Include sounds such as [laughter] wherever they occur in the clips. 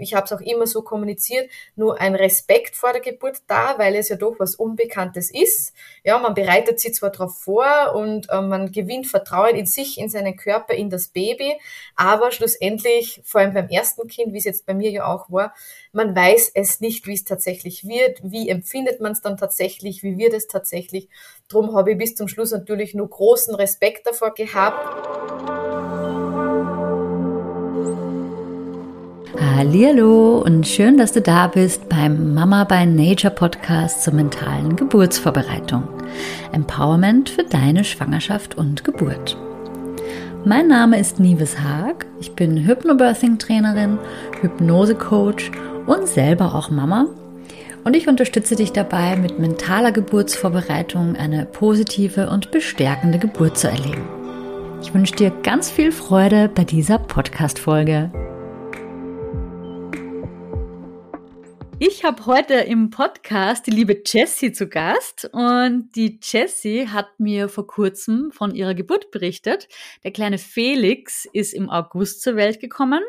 Ich habe es auch immer so kommuniziert, nur ein Respekt vor der Geburt da, weil es ja doch was Unbekanntes ist. Ja, man bereitet sich zwar darauf vor und äh, man gewinnt Vertrauen in sich, in seinen Körper, in das Baby, aber schlussendlich, vor allem beim ersten Kind, wie es jetzt bei mir ja auch war, man weiß es nicht, wie es tatsächlich wird, wie empfindet man es dann tatsächlich, wie wird es tatsächlich. Drum habe ich bis zum Schluss natürlich nur großen Respekt davor gehabt. Hallo und schön, dass du da bist beim Mama by Nature Podcast zur mentalen Geburtsvorbereitung. Empowerment für deine Schwangerschaft und Geburt. Mein Name ist Nives Haag. Ich bin Hypnobirthing Trainerin, Hypnose Coach und selber auch Mama. Und ich unterstütze dich dabei, mit mentaler Geburtsvorbereitung eine positive und bestärkende Geburt zu erleben. Ich wünsche dir ganz viel Freude bei dieser Podcast-Folge. Ich habe heute im Podcast die liebe Jessie zu Gast und die Jessie hat mir vor kurzem von ihrer Geburt berichtet. Der kleine Felix ist im August zur Welt gekommen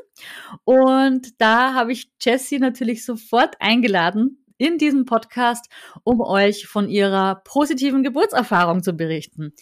und da habe ich Jessie natürlich sofort eingeladen in diesem Podcast, um euch von ihrer positiven Geburtserfahrung zu berichten.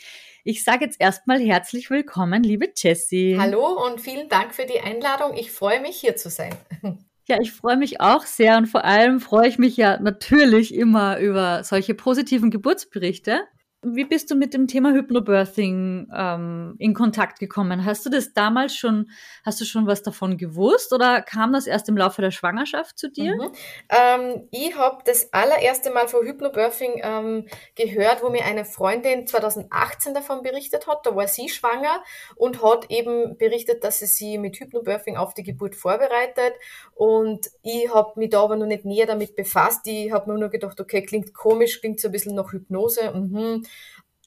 Ich sage jetzt erstmal herzlich willkommen, liebe Jessie. Hallo und vielen Dank für die Einladung. Ich freue mich, hier zu sein. [laughs] Ja, ich freue mich auch sehr und vor allem freue ich mich ja natürlich immer über solche positiven Geburtsberichte. Wie bist du mit dem Thema Hypnobirthing ähm, in Kontakt gekommen? Hast du das damals schon, hast du schon was davon gewusst oder kam das erst im Laufe der Schwangerschaft zu dir? Mhm. Ähm, ich habe das allererste Mal von Hypnobirthing ähm, gehört, wo mir eine Freundin 2018 davon berichtet hat. Da war sie schwanger und hat eben berichtet, dass sie sie mit Hypnobirthing auf die Geburt vorbereitet. Und ich habe mich da aber noch nicht näher damit befasst. Ich habe mir nur gedacht, okay, klingt komisch, klingt so ein bisschen nach Hypnose. Mhm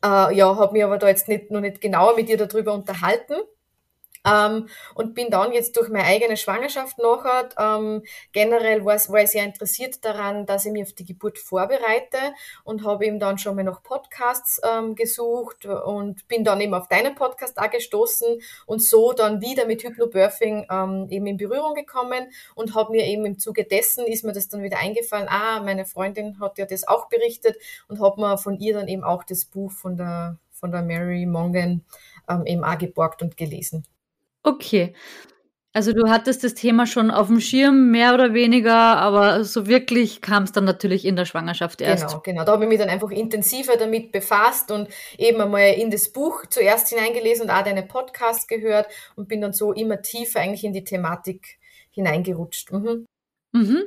äh, ja, habe mich aber da jetzt nicht, noch nicht genauer mit ihr darüber unterhalten. Ähm, und bin dann jetzt durch meine eigene Schwangerschaft nachher, ähm, generell war, ich sehr interessiert daran, dass ich mich auf die Geburt vorbereite und habe eben dann schon mal nach Podcasts ähm, gesucht und bin dann eben auf deinen Podcast auch gestoßen und so dann wieder mit Hypnobirthing ähm, eben in Berührung gekommen und habe mir eben im Zuge dessen ist mir das dann wieder eingefallen, ah, meine Freundin hat ja das auch berichtet und habe mir von ihr dann eben auch das Buch von der, von der Mary Mongan ähm, eben auch geborgt und gelesen. Okay. Also du hattest das Thema schon auf dem Schirm, mehr oder weniger, aber so wirklich kam es dann natürlich in der Schwangerschaft erst. Genau, genau. Da habe ich mich dann einfach intensiver damit befasst und eben einmal in das Buch zuerst hineingelesen und auch deine Podcasts gehört und bin dann so immer tiefer eigentlich in die Thematik hineingerutscht. Mhm. Mhm.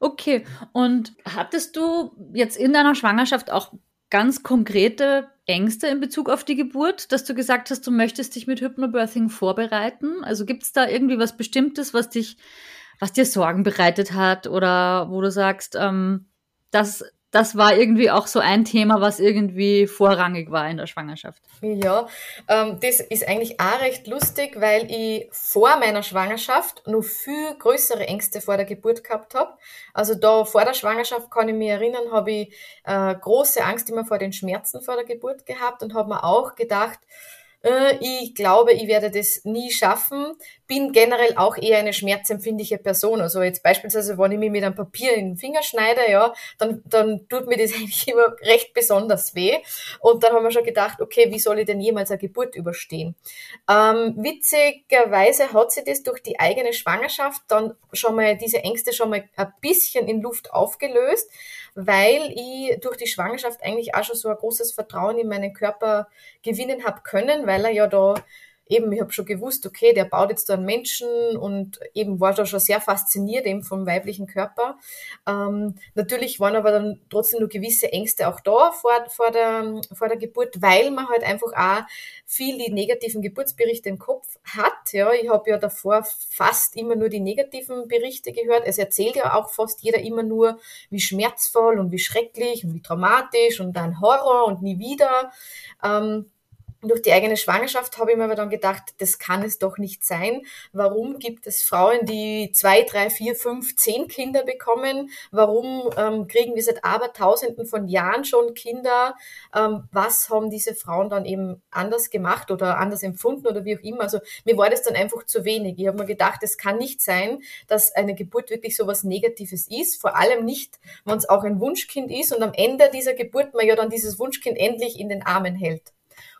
Okay. Und hattest du jetzt in deiner Schwangerschaft auch ganz konkrete Ängste in Bezug auf die Geburt, dass du gesagt hast, du möchtest dich mit Hypnobirthing vorbereiten? Also gibt es da irgendwie was Bestimmtes, was dich, was dir Sorgen bereitet hat oder wo du sagst, ähm, das das war irgendwie auch so ein Thema, was irgendwie vorrangig war in der Schwangerschaft. Ja, ähm, das ist eigentlich auch recht lustig, weil ich vor meiner Schwangerschaft noch viel größere Ängste vor der Geburt gehabt habe. Also da vor der Schwangerschaft kann ich mich erinnern, habe ich äh, große Angst immer vor den Schmerzen vor der Geburt gehabt und habe mir auch gedacht, ich glaube, ich werde das nie schaffen. Bin generell auch eher eine schmerzempfindliche Person. Also jetzt beispielsweise, wenn ich mir mit einem Papier in den Finger schneide, ja, dann, dann tut mir das [laughs] eigentlich immer recht besonders weh. Und dann haben wir schon gedacht, okay, wie soll ich denn jemals eine Geburt überstehen? Ähm, witzigerweise hat sich das durch die eigene Schwangerschaft dann schon mal, diese Ängste schon mal ein bisschen in Luft aufgelöst weil ich durch die Schwangerschaft eigentlich auch schon so ein großes Vertrauen in meinen Körper gewinnen habe können, weil er ja da eben, ich habe schon gewusst, okay, der baut jetzt da einen Menschen und eben war da schon sehr fasziniert eben vom weiblichen Körper. Ähm, natürlich waren aber dann trotzdem nur gewisse Ängste auch da vor, vor, der, vor der Geburt, weil man halt einfach auch viel die negativen Geburtsberichte im Kopf hat. Ja, ich habe ja davor fast immer nur die negativen Berichte gehört. Es erzählt ja auch fast jeder immer nur, wie schmerzvoll und wie schrecklich und wie traumatisch und ein Horror und nie wieder. Ähm, durch die eigene Schwangerschaft habe ich mir aber dann gedacht, das kann es doch nicht sein. Warum gibt es Frauen, die zwei, drei, vier, fünf, zehn Kinder bekommen? Warum ähm, kriegen wir seit Abertausenden von Jahren schon Kinder? Ähm, was haben diese Frauen dann eben anders gemacht oder anders empfunden oder wie auch immer? Also mir war das dann einfach zu wenig. Ich habe mir gedacht, es kann nicht sein, dass eine Geburt wirklich so was Negatives ist. Vor allem nicht, wenn es auch ein Wunschkind ist und am Ende dieser Geburt man ja dann dieses Wunschkind endlich in den Armen hält.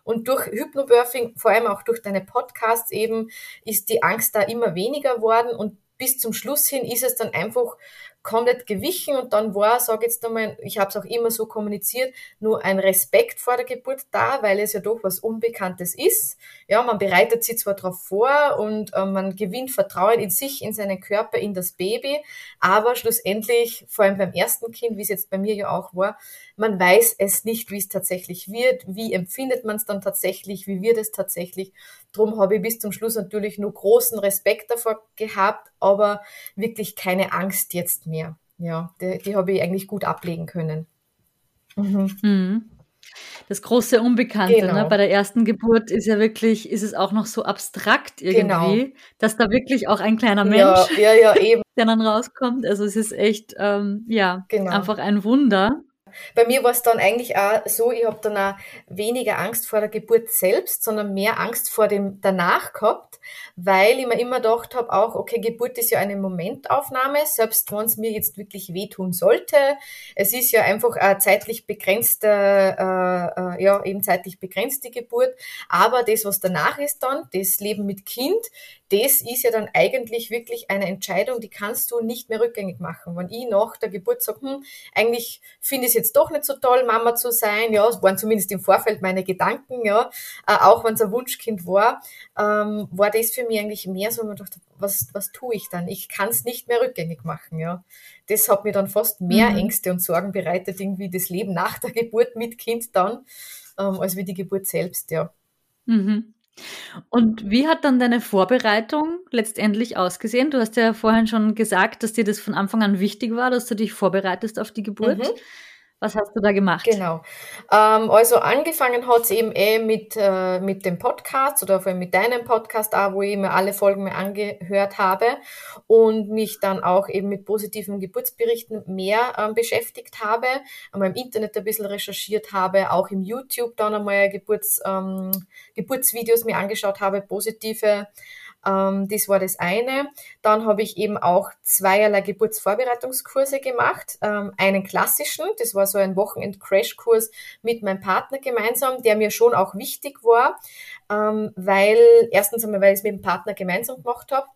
Und durch Hypnobirthing, vor allem auch durch deine Podcasts eben, ist die Angst da immer weniger geworden und bis zum Schluss hin ist es dann einfach komplett gewichen und dann war, sage jetzt einmal, ich habe es auch immer so kommuniziert, nur ein Respekt vor der Geburt da, weil es ja doch was Unbekanntes ist. Ja, man bereitet sich zwar darauf vor und äh, man gewinnt Vertrauen in sich, in seinen Körper, in das Baby, aber schlussendlich, vor allem beim ersten Kind, wie es jetzt bei mir ja auch war, man weiß es nicht, wie es tatsächlich wird, wie empfindet man es dann tatsächlich, wie wird es tatsächlich. Drum habe ich bis zum Schluss natürlich nur großen Respekt davor gehabt, aber wirklich keine Angst jetzt mehr. Ja, die, die habe ich eigentlich gut ablegen können. Mhm. Mhm. Das große Unbekannte ne? genau. ne? bei der ersten Geburt ist ja wirklich, ist es auch noch so abstrakt irgendwie, genau. dass da wirklich auch ein kleiner Mensch, ja, ja, [laughs] ja, der dann rauskommt. Also es ist echt, ähm, ja, genau. einfach ein Wunder. Bei mir war es dann eigentlich auch so, ich habe dann auch weniger Angst vor der Geburt selbst, sondern mehr Angst vor dem danach gehabt, weil ich mir immer gedacht habe, auch, okay, Geburt ist ja eine Momentaufnahme, selbst wenn es mir jetzt wirklich wehtun sollte. Es ist ja einfach eine zeitlich begrenzte, äh, äh, ja, eben zeitlich begrenzte Geburt, aber das, was danach ist dann, das Leben mit Kind, das ist ja dann eigentlich wirklich eine Entscheidung, die kannst du nicht mehr rückgängig machen. Wenn ich nach der Geburt sage, hm, eigentlich finde ich es jetzt doch nicht so toll, Mama zu sein, ja, es waren zumindest im Vorfeld meine Gedanken, ja, äh, auch wenn es ein Wunschkind war, ähm, war das für mich eigentlich mehr so, man dachte, was, was tue ich dann? Ich kann es nicht mehr rückgängig machen, ja. Das hat mir dann fast mehr mhm. Ängste und Sorgen bereitet, irgendwie das Leben nach der Geburt mit Kind dann, ähm, als wie die Geburt selbst, ja. Mhm. Und wie hat dann deine Vorbereitung letztendlich ausgesehen? Du hast ja vorhin schon gesagt, dass dir das von Anfang an wichtig war, dass du dich vorbereitest auf die Geburt. Mhm. Was hast du da gemacht? Genau. Ähm, also angefangen hat es eben eh mit, äh, mit dem Podcast oder vor allem mit deinem Podcast auch, wo ich mir alle Folgen mehr angehört habe und mich dann auch eben mit positiven Geburtsberichten mehr ähm, beschäftigt habe, einmal im Internet ein bisschen recherchiert habe, auch im YouTube dann einmal Geburts, ähm, Geburtsvideos mir angeschaut habe, positive ähm, das war das eine. Dann habe ich eben auch zweierlei Geburtsvorbereitungskurse gemacht. Ähm, einen klassischen, das war so ein Wochenend-Crashkurs mit meinem Partner gemeinsam, der mir schon auch wichtig war, ähm, weil erstens einmal, weil ich es mit dem Partner gemeinsam gemacht habe.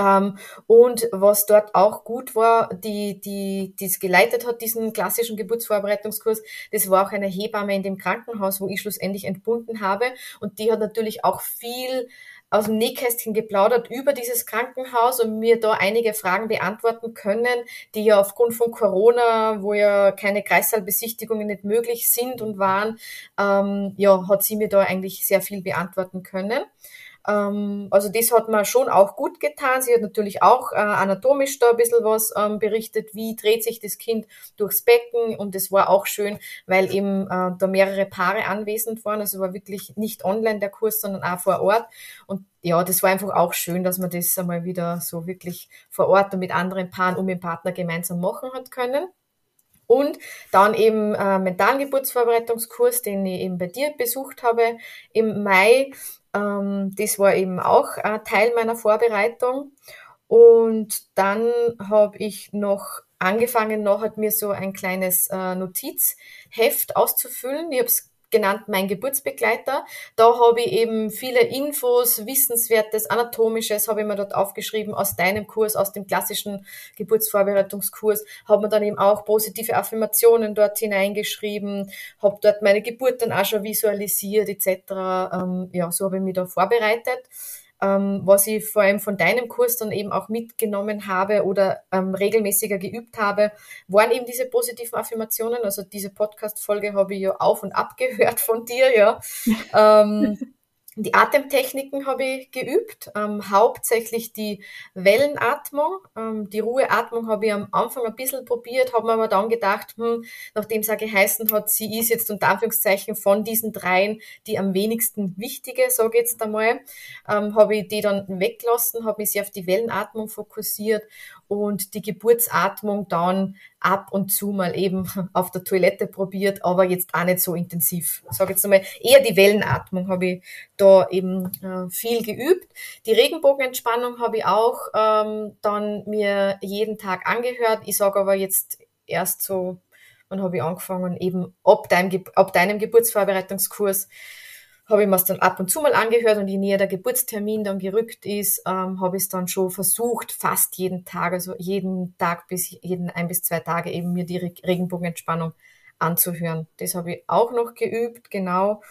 Um, und was dort auch gut war, die, die, die es geleitet hat, diesen klassischen Geburtsvorbereitungskurs, das war auch eine Hebamme in dem Krankenhaus, wo ich schlussendlich entbunden habe. Und die hat natürlich auch viel aus dem Nähkästchen geplaudert über dieses Krankenhaus und mir da einige Fragen beantworten können, die ja aufgrund von Corona, wo ja keine Kreissaalbesichtigungen nicht möglich sind und waren, ähm, ja, hat sie mir da eigentlich sehr viel beantworten können. Ähm, also das hat mir schon auch gut getan. Sie hat natürlich auch äh, anatomisch da ein bisschen was ähm, berichtet, wie dreht sich das Kind durchs Becken und es war auch schön, weil eben äh, da mehrere Paare anwesend waren. Also war wirklich nicht online der Kurs, sondern auch vor Ort. Und ja, das war einfach auch schön, dass man das einmal wieder so wirklich vor Ort und mit anderen Paaren und mit dem Partner gemeinsam machen hat können. Und dann eben äh, mentalen Geburtsvorbereitungskurs, den ich eben bei dir besucht habe im Mai. Ähm, das war eben auch äh, Teil meiner Vorbereitung. Und dann habe ich noch angefangen, noch hat mir so ein kleines äh, Notizheft auszufüllen. Ich habe es genannt mein Geburtsbegleiter. Da habe ich eben viele Infos, Wissenswertes, Anatomisches habe ich mir dort aufgeschrieben aus deinem Kurs, aus dem klassischen Geburtsvorbereitungskurs. Habe mir dann eben auch positive Affirmationen dort hineingeschrieben, habe dort meine Geburt dann auch schon visualisiert etc. Ähm, ja, so habe ich mich da vorbereitet. Ähm, was ich vor allem von deinem Kurs dann eben auch mitgenommen habe oder ähm, regelmäßiger geübt habe, waren eben diese positiven Affirmationen. Also diese Podcast-Folge habe ich ja auf und ab gehört von dir, ja. [laughs] ähm, Die Atemtechniken habe ich geübt, ähm, hauptsächlich die Wellenatmung. Ähm, die Ruheatmung habe ich am Anfang ein bisschen probiert, habe mir aber dann gedacht, hm, nachdem es auch geheißen hat, sie ist jetzt unter Anführungszeichen von diesen dreien die am wenigsten wichtige, sage ich jetzt einmal, ähm, habe ich die dann weggelassen, habe mich sehr auf die Wellenatmung fokussiert und die Geburtsatmung dann ab und zu mal eben [laughs] auf der Toilette probiert, aber jetzt auch nicht so intensiv. Sage jetzt einmal, eher die Wellenatmung habe ich da eben äh, viel geübt. Die Regenbogenentspannung habe ich auch ähm, dann mir jeden Tag angehört. Ich sage aber jetzt erst so, wann habe ich angefangen, eben ab deinem, ab deinem Geburtsvorbereitungskurs habe ich mir es dann ab und zu mal angehört und je näher der Geburtstermin dann gerückt ist, ähm, habe ich es dann schon versucht, fast jeden Tag, also jeden Tag bis jeden ein bis zwei Tage eben mir die Regenbogenentspannung anzuhören. Das habe ich auch noch geübt, genau.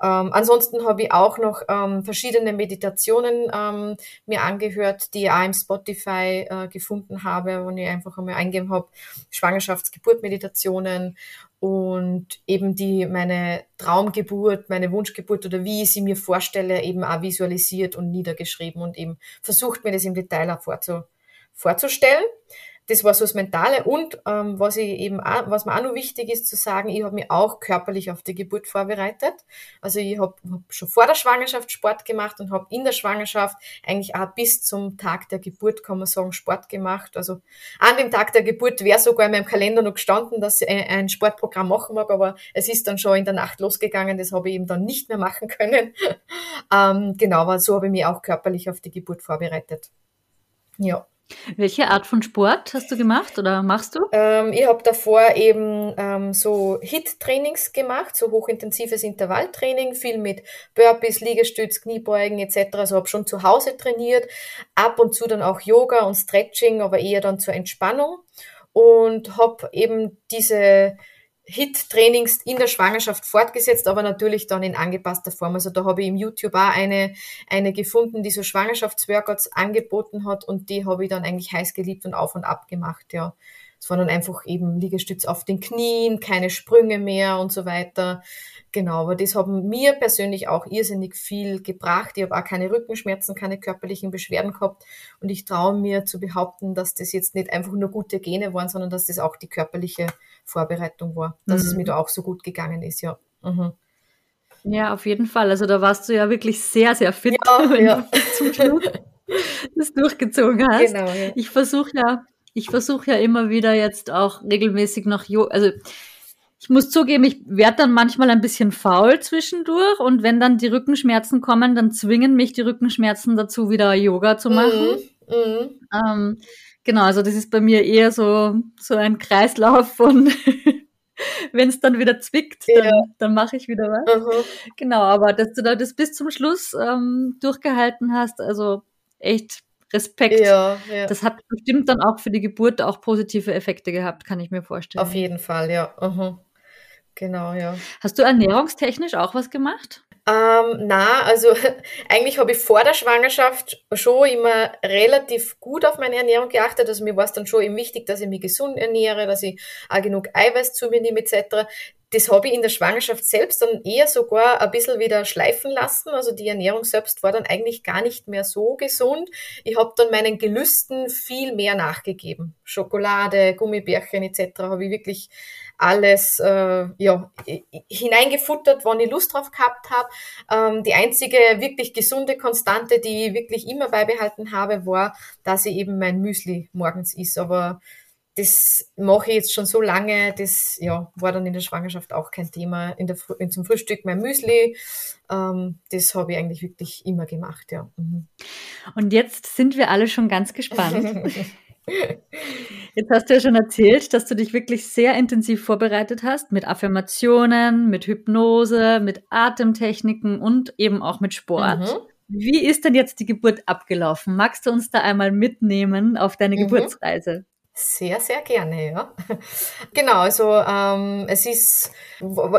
Ähm, ansonsten habe ich auch noch ähm, verschiedene Meditationen ähm, mir angehört, die ich auch im Spotify äh, gefunden habe, wo ich einfach einmal eingegeben habe, Schwangerschafts-Geburt-Meditationen und eben die meine Traumgeburt, meine Wunschgeburt oder wie ich sie mir vorstelle, eben auch visualisiert und niedergeschrieben und eben versucht mir das im Detail auch vorzu, vorzustellen das war so das Mentale. Und ähm, was ich eben auch, was mir auch noch wichtig ist zu sagen, ich habe mich auch körperlich auf die Geburt vorbereitet. Also ich habe hab schon vor der Schwangerschaft Sport gemacht und habe in der Schwangerschaft eigentlich auch bis zum Tag der Geburt, kann man sagen, Sport gemacht. Also an dem Tag der Geburt wäre sogar in meinem Kalender noch gestanden, dass ich ein Sportprogramm machen mag, aber es ist dann schon in der Nacht losgegangen, das habe ich eben dann nicht mehr machen können. [laughs] ähm, genau, aber so habe ich mich auch körperlich auf die Geburt vorbereitet. Ja. Welche Art von Sport hast du gemacht oder machst du? Ähm, ich habe davor eben ähm, so HIT-Trainings gemacht, so hochintensives Intervalltraining, viel mit Burpees, Liegestütz, Kniebeugen etc. Also habe schon zu Hause trainiert, ab und zu dann auch Yoga und Stretching, aber eher dann zur Entspannung und habe eben diese HIT-Trainings in der Schwangerschaft fortgesetzt, aber natürlich dann in angepasster Form. Also da habe ich im YouTube auch eine, eine gefunden, die so Schwangerschaftsworkouts angeboten hat und die habe ich dann eigentlich heiß geliebt und auf und ab gemacht, ja. Es waren dann einfach eben Liegestütz auf den Knien, keine Sprünge mehr und so weiter. Genau, aber das haben mir persönlich auch irrsinnig viel gebracht. Ich habe auch keine Rückenschmerzen, keine körperlichen Beschwerden gehabt. Und ich traue mir zu behaupten, dass das jetzt nicht einfach nur gute Gene waren, sondern dass das auch die körperliche Vorbereitung war, dass mhm. es mir da auch so gut gegangen ist, ja. Mhm. Ja, auf jeden Fall. Also da warst du ja wirklich sehr, sehr fit, ja, [laughs] wenn ja. du zum Schluss [laughs] das durchgezogen hast. Genau, ja. Ich versuche ja, ich versuche ja immer wieder jetzt auch regelmäßig noch, jo also ich muss zugeben, ich werde dann manchmal ein bisschen faul zwischendurch und wenn dann die Rückenschmerzen kommen, dann zwingen mich die Rückenschmerzen dazu, wieder Yoga zu machen. Mhm. Mhm. Ähm, genau, also das ist bei mir eher so, so ein Kreislauf von [laughs] wenn es dann wieder zwickt, dann, ja. dann mache ich wieder was. Mhm. Genau, aber dass du da das bis zum Schluss ähm, durchgehalten hast, also echt Respekt. Ja, ja. Das hat bestimmt dann auch für die Geburt auch positive Effekte gehabt, kann ich mir vorstellen. Auf jeden Fall, ja. Mhm. Genau, ja. Hast du ernährungstechnisch auch was gemacht? Ähm, na, also [laughs] eigentlich habe ich vor der Schwangerschaft schon immer relativ gut auf meine Ernährung geachtet. Also mir war es dann schon eben wichtig, dass ich mich gesund ernähre, dass ich auch genug Eiweiß zu mir nehme etc das habe ich in der Schwangerschaft selbst dann eher sogar ein bisschen wieder schleifen lassen. Also die Ernährung selbst war dann eigentlich gar nicht mehr so gesund. Ich habe dann meinen Gelüsten viel mehr nachgegeben. Schokolade, Gummibärchen etc. habe ich wirklich alles äh, ja, hineingefuttert, wann ich Lust drauf gehabt habe. Ähm, die einzige wirklich gesunde Konstante, die ich wirklich immer beibehalten habe, war, dass ich eben mein Müsli morgens is. Aber das mache ich jetzt schon so lange, das ja, war dann in der Schwangerschaft auch kein Thema. In der, zum Frühstück mein Müsli, ähm, das habe ich eigentlich wirklich immer gemacht, ja. Mhm. Und jetzt sind wir alle schon ganz gespannt. [laughs] Jetzt hast du ja schon erzählt, dass du dich wirklich sehr intensiv vorbereitet hast mit Affirmationen, mit Hypnose, mit Atemtechniken und eben auch mit Sport. Mhm. Wie ist denn jetzt die Geburt abgelaufen? Magst du uns da einmal mitnehmen auf deine mhm. Geburtsreise? Sehr, sehr gerne, ja. [laughs] Genau, also ähm, es ist,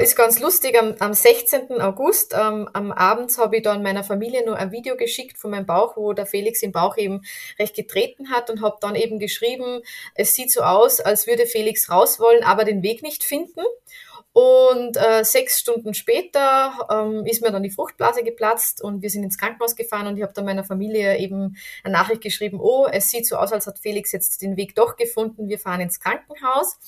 ist ganz lustig, am, am 16. August, ähm, am Abend habe ich dann meiner Familie nur ein Video geschickt von meinem Bauch, wo der Felix im Bauch eben recht getreten hat und habe dann eben geschrieben, es sieht so aus, als würde Felix raus wollen, aber den Weg nicht finden. Und äh, sechs Stunden später ähm, ist mir dann die Fruchtblase geplatzt und wir sind ins Krankenhaus gefahren und ich habe dann meiner Familie eben eine Nachricht geschrieben, oh, es sieht so aus, als hat Felix jetzt den Weg doch gefunden, wir fahren ins Krankenhaus.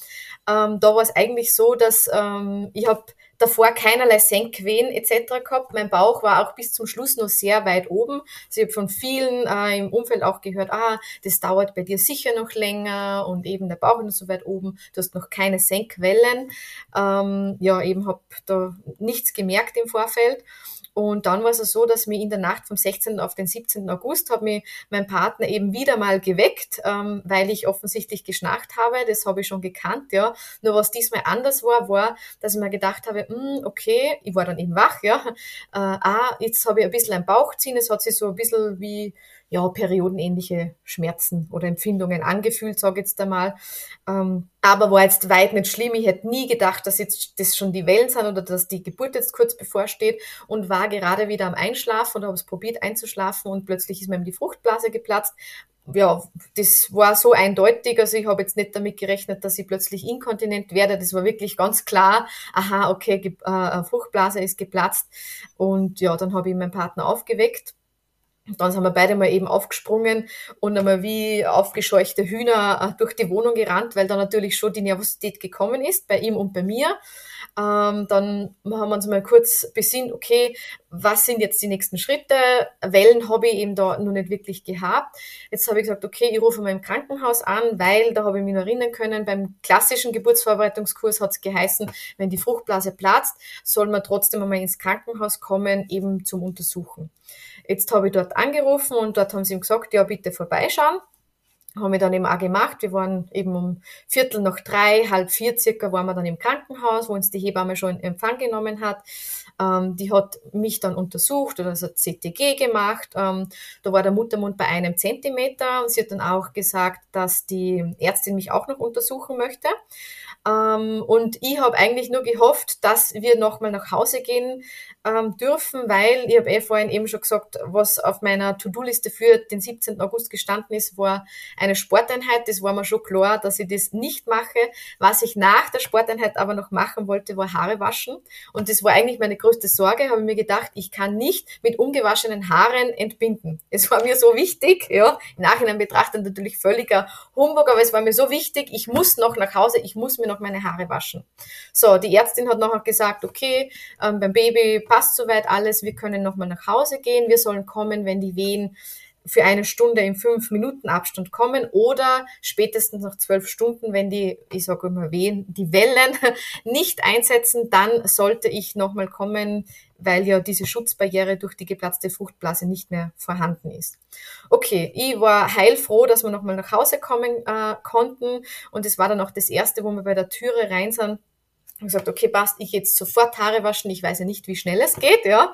Ähm, da war es eigentlich so, dass ähm, ich habe davor keinerlei Senkwehen etc. gehabt. Mein Bauch war auch bis zum Schluss noch sehr weit oben. Also ich habe von vielen äh, im Umfeld auch gehört, ah, das dauert bei dir sicher noch länger und eben der Bauch ist so weit oben. Du hast noch keine Senkwellen. Ähm, ja, eben habe da nichts gemerkt im Vorfeld. Und dann war es so, dass mir in der Nacht vom 16. auf den 17. August hat mich mein Partner eben wieder mal geweckt, ähm, weil ich offensichtlich geschnarcht habe. Das habe ich schon gekannt, ja. Nur was diesmal anders war, war, dass ich mir gedacht habe, mh, hm, okay, ich war dann eben wach, ja. Äh, ah, jetzt habe ich ein bisschen ein Bauchziehen. Es hat sich so ein bisschen wie ja, periodenähnliche Schmerzen oder Empfindungen angefühlt, sage ich jetzt einmal. Ähm, aber war jetzt weit nicht schlimm. Ich hätte nie gedacht, dass jetzt das schon die Wellen sind oder dass die Geburt jetzt kurz bevorsteht und war gerade wieder am Einschlafen und habe es probiert einzuschlafen und plötzlich ist mir die Fruchtblase geplatzt. Ja, das war so eindeutig. Also ich habe jetzt nicht damit gerechnet, dass ich plötzlich inkontinent werde. Das war wirklich ganz klar. Aha, okay, äh, Fruchtblase ist geplatzt. Und ja, dann habe ich meinen Partner aufgeweckt dann sind wir beide mal eben aufgesprungen und einmal wie aufgescheuchte Hühner äh, durch die Wohnung gerannt, weil da natürlich schon die Nervosität gekommen ist, bei ihm und bei mir. Ähm, dann haben wir uns mal kurz besinnt, okay, was sind jetzt die nächsten Schritte? Wellen habe ich eben da noch nicht wirklich gehabt. Jetzt habe ich gesagt, okay, ich rufe mal im Krankenhaus an, weil da habe ich mich noch erinnern können, beim klassischen Geburtsvorbereitungskurs hat es geheißen, wenn die Fruchtblase platzt, soll man trotzdem einmal ins Krankenhaus kommen, eben zum Untersuchen. Jetzt habe ich dort angerufen und dort haben sie ihm gesagt, ja, bitte vorbeischauen. Haben wir dann eben auch gemacht. Wir waren eben um Viertel nach drei, halb vier circa, waren wir dann im Krankenhaus, wo uns die Hebamme schon in Empfang genommen hat. Ähm, die hat mich dann untersucht oder also CTG gemacht. Ähm, da war der Muttermund bei einem Zentimeter. Sie hat dann auch gesagt, dass die Ärztin mich auch noch untersuchen möchte. Ähm, und ich habe eigentlich nur gehofft, dass wir nochmal nach Hause gehen ähm, dürfen, weil ich habe eh vorhin eben schon gesagt, was auf meiner To-Do-Liste für den 17. August gestanden ist, war eine Sporteinheit. Das war mir schon klar, dass ich das nicht mache. Was ich nach der Sporteinheit aber noch machen wollte, war Haare waschen. Und das war eigentlich meine größte Sorge. Habe ich mir gedacht, ich kann nicht mit ungewaschenen Haaren entbinden. Es war mir so wichtig, ja, im Nachhinein betrachtet natürlich völliger Humbug, aber es war mir so wichtig, ich muss noch nach Hause, ich muss mir noch meine Haare waschen. So, die Ärztin hat nachher gesagt, okay, ähm, beim Baby passt soweit alles, wir können nochmal nach Hause gehen, wir sollen kommen, wenn die Wehen für eine Stunde im fünf Minuten Abstand kommen oder spätestens nach zwölf Stunden, wenn die, ich sage immer Wehen, die Wellen [laughs] nicht einsetzen, dann sollte ich nochmal kommen, weil ja diese Schutzbarriere durch die geplatzte Fruchtblase nicht mehr vorhanden ist. Okay, ich war heilfroh, dass wir nochmal nach Hause kommen äh, konnten. Und es war dann auch das erste, wo wir bei der Türe rein sind und gesagt, okay, passt, ich jetzt sofort Haare waschen, ich weiß ja nicht, wie schnell es geht, ja.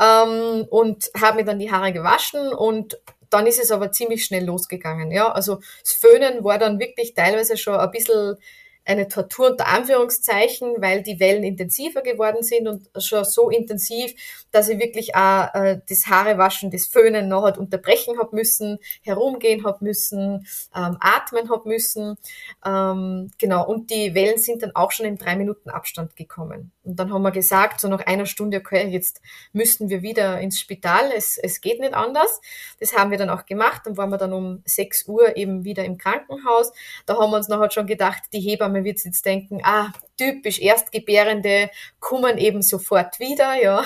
Ähm, und habe mir dann die Haare gewaschen und dann ist es aber ziemlich schnell losgegangen, ja. Also das Föhnen war dann wirklich teilweise schon ein bisschen eine Tortur unter Anführungszeichen, weil die Wellen intensiver geworden sind und schon so intensiv, dass ich wirklich auch äh, das Haarewaschen, das Föhnen noch halt unterbrechen hab müssen, herumgehen hab müssen, ähm, atmen hab müssen. Ähm, genau, und die Wellen sind dann auch schon in drei Minuten Abstand gekommen. Und dann haben wir gesagt, so nach einer Stunde, okay, jetzt müssten wir wieder ins Spital, es, es geht nicht anders. Das haben wir dann auch gemacht, dann waren wir dann um 6 Uhr eben wieder im Krankenhaus. Da haben wir uns noch halt schon gedacht, die Hebamme wird jetzt denken, ah, typisch Erstgebärende kommen eben sofort wieder, ja.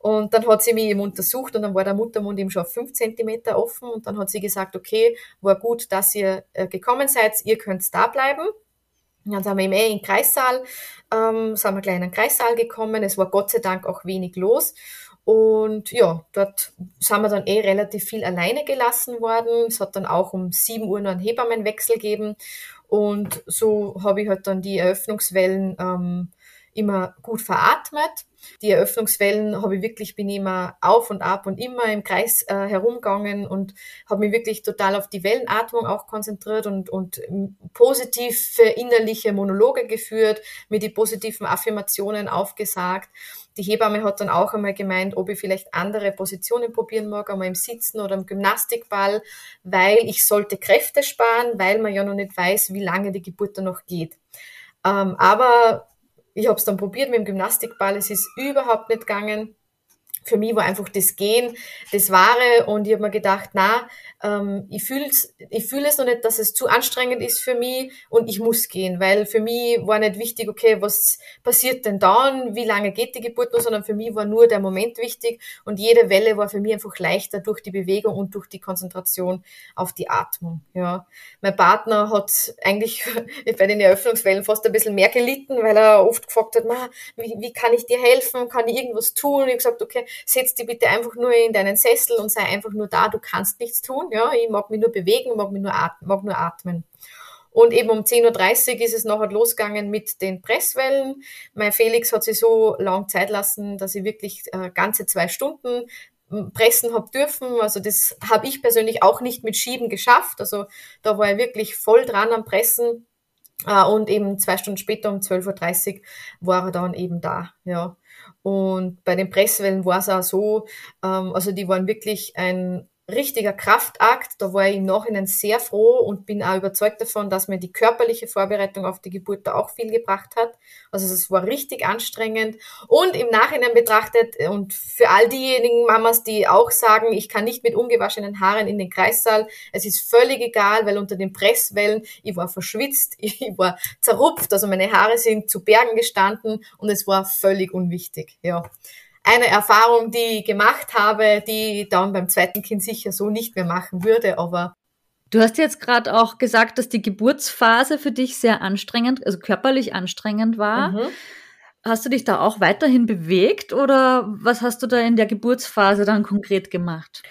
Und dann hat sie mich eben untersucht und dann war der Muttermund eben schon auf 5 Zentimeter offen und dann hat sie gesagt, okay, war gut, dass ihr äh, gekommen seid, ihr könnt da bleiben. Dann sind wir eben eh in den Kreissaal, ähm, sind wir gleich in den Kreissaal gekommen. Es war Gott sei Dank auch wenig los. Und ja, dort sind wir dann eh relativ viel alleine gelassen worden. Es hat dann auch um 7 Uhr noch einen Hebammenwechsel gegeben. Und so habe ich halt dann die Eröffnungswellen ähm, immer gut veratmet. Die Eröffnungswellen habe ich wirklich, bin immer auf und ab und immer im Kreis äh, herumgegangen und habe mich wirklich total auf die Wellenatmung auch konzentriert und, und positive innerliche Monologe geführt, mir die positiven Affirmationen aufgesagt. Die Hebamme hat dann auch einmal gemeint, ob ich vielleicht andere Positionen probieren mag, einmal im Sitzen oder im Gymnastikball, weil ich sollte Kräfte sparen, weil man ja noch nicht weiß, wie lange die Geburt dann noch geht. Ähm, aber ich habe es dann probiert mit dem Gymnastikball, es ist überhaupt nicht gegangen für mich war einfach das Gehen das Wahre und ich habe mir gedacht, na, ähm, ich fühle ich fühl es noch nicht, dass es zu anstrengend ist für mich und ich muss gehen, weil für mich war nicht wichtig, okay, was passiert denn dann, wie lange geht die Geburt noch, sondern für mich war nur der Moment wichtig und jede Welle war für mich einfach leichter durch die Bewegung und durch die Konzentration auf die Atmung. Ja, mein Partner hat eigentlich [laughs] bei den Eröffnungswellen fast ein bisschen mehr gelitten, weil er oft gefragt hat, wie, wie kann ich dir helfen, kann ich irgendwas tun? Und ich habe gesagt, okay, setz dich bitte einfach nur in deinen Sessel und sei einfach nur da, du kannst nichts tun, ja, ich mag mich nur bewegen, mag mich nur atmen, mag nur atmen. Und eben um 10.30 Uhr ist es nachher losgegangen mit den Presswellen. Mein Felix hat sich so lang Zeit lassen, dass ich wirklich äh, ganze zwei Stunden hm, pressen habe dürfen. Also das habe ich persönlich auch nicht mit Schieben geschafft. Also da war er wirklich voll dran am Pressen. Äh, und eben zwei Stunden später um 12.30 Uhr war er dann eben da. Ja. Und bei den Presswellen war es auch so, ähm, also die waren wirklich ein richtiger Kraftakt. Da war ich im Nachhinein sehr froh und bin auch überzeugt davon, dass mir die körperliche Vorbereitung auf die Geburt da auch viel gebracht hat. Also es war richtig anstrengend. Und im Nachhinein betrachtet und für all diejenigen Mamas, die auch sagen, ich kann nicht mit ungewaschenen Haaren in den Kreissaal, es ist völlig egal, weil unter den Presswellen, ich war verschwitzt, [laughs] ich war zerrupft, also meine Haare sind zu Bergen gestanden und es war völlig unwichtig. Ja eine Erfahrung, die ich gemacht habe, die ich dann beim zweiten Kind sicher so nicht mehr machen würde, aber Du hast jetzt gerade auch gesagt, dass die Geburtsphase für dich sehr anstrengend, also körperlich anstrengend war. Mhm. Hast du dich da auch weiterhin bewegt oder was hast du da in der Geburtsphase dann konkret gemacht?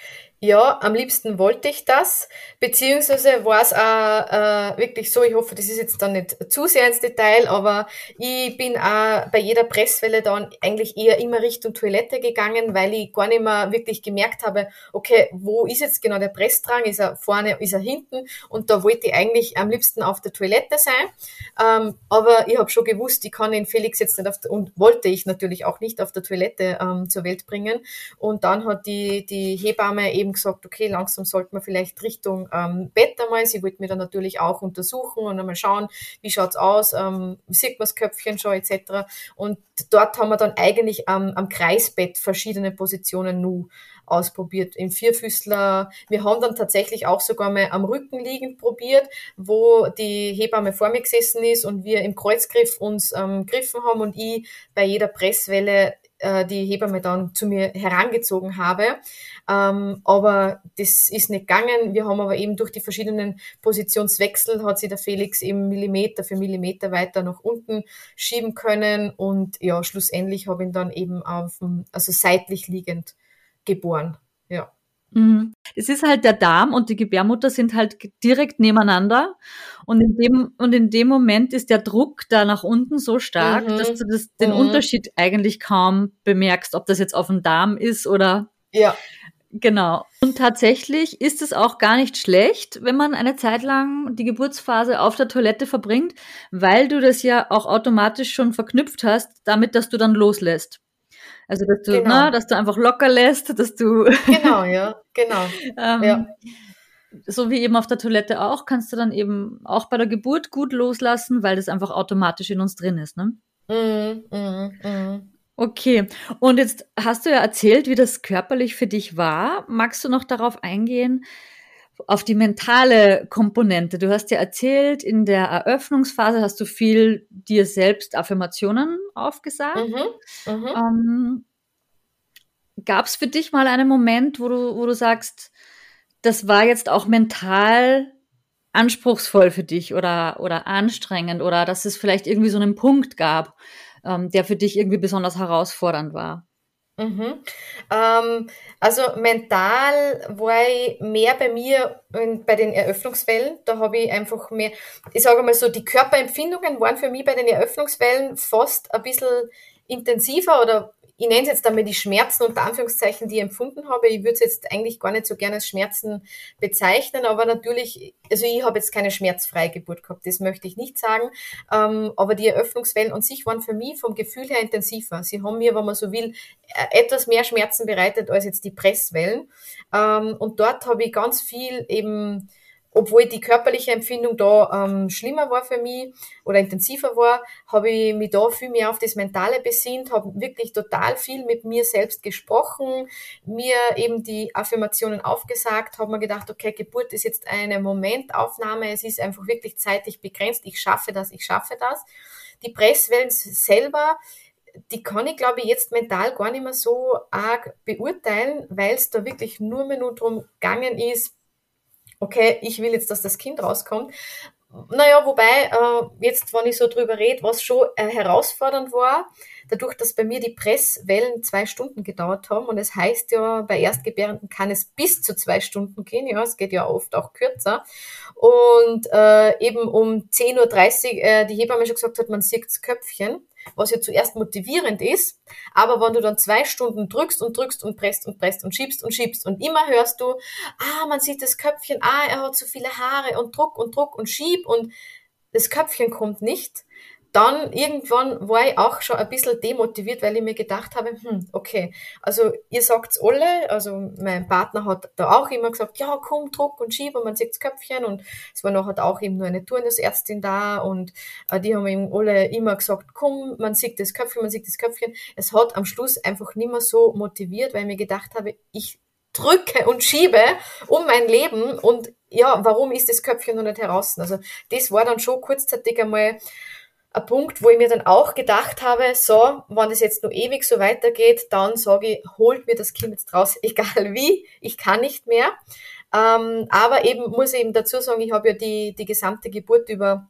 Ja, am liebsten wollte ich das, beziehungsweise war es auch äh, wirklich so, ich hoffe, das ist jetzt dann nicht zu sehr ins Detail, aber ich bin auch bei jeder Presswelle dann eigentlich eher immer Richtung Toilette gegangen, weil ich gar nicht mehr wirklich gemerkt habe, okay, wo ist jetzt genau der Pressdrang? Ist er vorne, ist er hinten? Und da wollte ich eigentlich am liebsten auf der Toilette sein. Ähm, aber ich habe schon gewusst, ich kann den Felix jetzt nicht auf und wollte ich natürlich auch nicht auf der Toilette ähm, zur Welt bringen. Und dann hat die, die Hebamme eben gesagt, okay, langsam sollte man vielleicht Richtung ähm, Bett einmal. Sie wollte mir dann natürlich auch untersuchen und einmal schauen, wie schaut's aus, ähm, sieht man das Köpfchen schon etc. Und dort haben wir dann eigentlich ähm, am Kreisbett verschiedene Positionen nur ausprobiert. Im Vierfüßler, wir haben dann tatsächlich auch sogar mal am Rücken liegend probiert, wo die Hebamme vor mir gesessen ist und wir im Kreuzgriff uns ähm, griffen haben und ich bei jeder Presswelle äh, die Hebamme dann zu mir herangezogen habe. Ähm, aber das ist nicht gegangen. Wir haben aber eben durch die verschiedenen Positionswechsel hat sich der Felix eben Millimeter für Millimeter weiter nach unten schieben können und ja, schlussendlich habe ich ihn dann eben auf, also seitlich liegend geboren. Mhm. Es ist halt der Darm und die Gebärmutter sind halt direkt nebeneinander und in dem, und in dem Moment ist der Druck da nach unten so stark, mhm. dass du das, den mhm. Unterschied eigentlich kaum bemerkst, ob das jetzt auf dem Darm ist oder. Ja. Genau. Und tatsächlich ist es auch gar nicht schlecht, wenn man eine Zeit lang die Geburtsphase auf der Toilette verbringt, weil du das ja auch automatisch schon verknüpft hast, damit, dass du dann loslässt. Also dass du, genau. na, ne, dass du einfach locker lässt, dass du. [laughs] Genau, ja, genau. ähm, ja. So wie eben auf der Toilette auch, kannst du dann eben auch bei der Geburt gut loslassen, weil das einfach automatisch in uns drin ist, ne? Mm, mm, mm. Okay, und jetzt hast du ja erzählt, wie das körperlich für dich war. Magst du noch darauf eingehen, auf die mentale Komponente. Du hast ja erzählt, in der Eröffnungsphase hast du viel dir selbst Affirmationen aufgesagt. Mhm, mhm. ähm, Gab es für dich mal einen Moment, wo du, wo du sagst, das war jetzt auch mental anspruchsvoll für dich oder, oder anstrengend oder dass es vielleicht irgendwie so einen Punkt gab, ähm, der für dich irgendwie besonders herausfordernd war? Mhm. Ähm, also mental war ich mehr bei mir bei den Eröffnungswellen. Da habe ich einfach mehr, ich sage mal so, die Körperempfindungen waren für mich bei den Eröffnungswellen fast ein bisschen intensiver oder ich nenne es jetzt einmal die Schmerzen unter Anführungszeichen, die ich empfunden habe. Ich würde es jetzt eigentlich gar nicht so gerne als Schmerzen bezeichnen, aber natürlich, also ich habe jetzt keine schmerzfreie Geburt gehabt, das möchte ich nicht sagen. Ähm, aber die Eröffnungswellen an sich waren für mich vom Gefühl her intensiver. Sie haben mir, wenn man so will, äh, etwas mehr Schmerzen bereitet als jetzt die Presswellen. Ähm, und dort habe ich ganz viel eben obwohl die körperliche Empfindung da ähm, schlimmer war für mich oder intensiver war, habe ich mich da viel mehr auf das Mentale besinnt, habe wirklich total viel mit mir selbst gesprochen, mir eben die Affirmationen aufgesagt, habe mir gedacht, okay, Geburt ist jetzt eine Momentaufnahme, es ist einfach wirklich zeitlich begrenzt, ich schaffe das, ich schaffe das. Die Presswellen selber, die kann ich, glaube ich, jetzt mental gar nicht mehr so arg beurteilen, weil es da wirklich nur mehr nur darum gegangen ist, okay, ich will jetzt, dass das Kind rauskommt. Naja, wobei, äh, jetzt, wenn ich so drüber rede, was schon äh, herausfordernd war, dadurch, dass bei mir die Presswellen zwei Stunden gedauert haben und es heißt ja, bei Erstgebärenden kann es bis zu zwei Stunden gehen, ja, es geht ja oft auch kürzer. Und äh, eben um 10.30 Uhr äh, die Hebamme schon gesagt hat, man sieht das Köpfchen was ja zuerst motivierend ist, aber wenn du dann zwei Stunden drückst und drückst und presst und presst und schiebst und schiebst und immer hörst du, ah, man sieht das Köpfchen, ah, er hat so viele Haare und druck und druck und schieb und das Köpfchen kommt nicht, dann irgendwann war ich auch schon ein bisschen demotiviert, weil ich mir gedacht habe, hm, okay, also ihr sagt's alle, also mein Partner hat da auch immer gesagt, ja, komm, druck und schieb und man sieht's Köpfchen und es war nachher auch eben nur eine Turnusärztin da und äh, die haben ihm alle immer gesagt, komm, man sieht das Köpfchen, man sieht das Köpfchen. Es hat am Schluss einfach nicht mehr so motiviert, weil ich mir gedacht habe, ich drücke und schiebe um mein Leben und ja, warum ist das Köpfchen noch nicht heraus? Also das war dann schon kurzzeitig einmal ein Punkt, wo ich mir dann auch gedacht habe, so, wenn es jetzt nur ewig so weitergeht, dann sage ich, holt mir das Kind jetzt raus, [laughs] egal wie, ich kann nicht mehr. Ähm, aber eben muss ich eben dazu sagen, ich habe ja die, die gesamte Geburt über,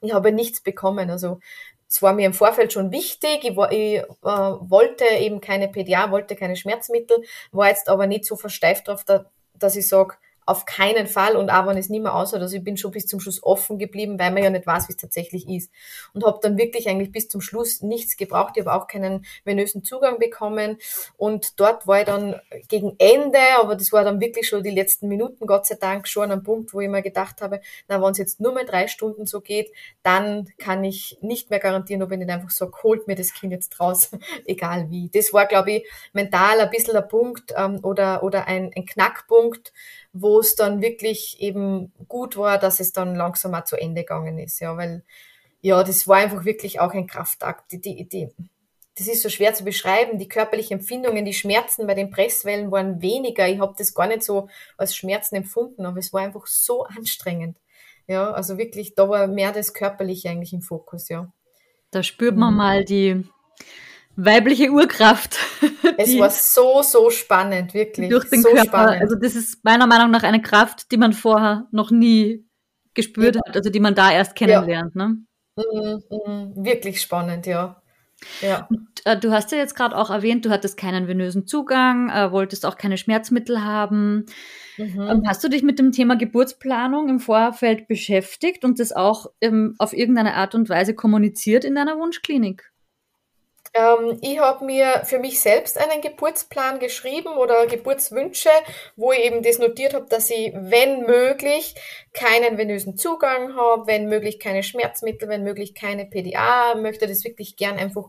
ich habe nichts bekommen. Also es war mir im Vorfeld schon wichtig, ich, war, ich äh, wollte eben keine PDA, wollte keine Schmerzmittel, war jetzt aber nicht so versteift darauf, da, dass ich sage, auf keinen Fall und wenn es nicht mehr ausschaut. Also ich bin schon bis zum Schluss offen geblieben, weil man ja nicht weiß, wie es tatsächlich ist. Und habe dann wirklich eigentlich bis zum Schluss nichts gebraucht. Ich habe auch keinen venösen Zugang bekommen. Und dort war ich dann gegen Ende, aber das war dann wirklich schon die letzten Minuten, Gott sei Dank, schon einem Punkt, wo ich mir gedacht habe, na, wenn es jetzt nur mal drei Stunden so geht, dann kann ich nicht mehr garantieren, ob ich nicht einfach sage, holt mir das Kind jetzt raus, [laughs] egal wie. Das war, glaube ich, mental ein bisschen ein Punkt ähm, oder, oder ein, ein Knackpunkt, wo es dann wirklich eben gut war, dass es dann langsam mal zu Ende gegangen ist, ja, weil ja, das war einfach wirklich auch ein Kraftakt. Die, die, die, das ist so schwer zu beschreiben. Die körperlichen Empfindungen, die Schmerzen bei den Presswellen waren weniger. Ich habe das gar nicht so als Schmerzen empfunden, aber es war einfach so anstrengend. Ja, also wirklich, da war mehr das Körperliche eigentlich im Fokus, ja. Da spürt man mhm. mal die weibliche Urkraft. [laughs] Es war so, so spannend, wirklich. Durch den so Körper. Spannend. Also das ist meiner Meinung nach eine Kraft, die man vorher noch nie gespürt ja. hat, also die man da erst kennenlernt. Ja. Ne? Mhm, mhm. Wirklich spannend, ja. Ja. Und, äh, du hast ja jetzt gerade auch erwähnt, du hattest keinen venösen Zugang, äh, wolltest auch keine Schmerzmittel haben. Mhm. Ähm, hast du dich mit dem Thema Geburtsplanung im Vorfeld beschäftigt und das auch ähm, auf irgendeine Art und Weise kommuniziert in deiner Wunschklinik? Ähm, ich habe mir für mich selbst einen Geburtsplan geschrieben oder Geburtswünsche, wo ich eben das notiert habe, dass ich, wenn möglich, keinen venösen Zugang habe, wenn möglich keine Schmerzmittel, wenn möglich keine PDA, möchte das wirklich gern einfach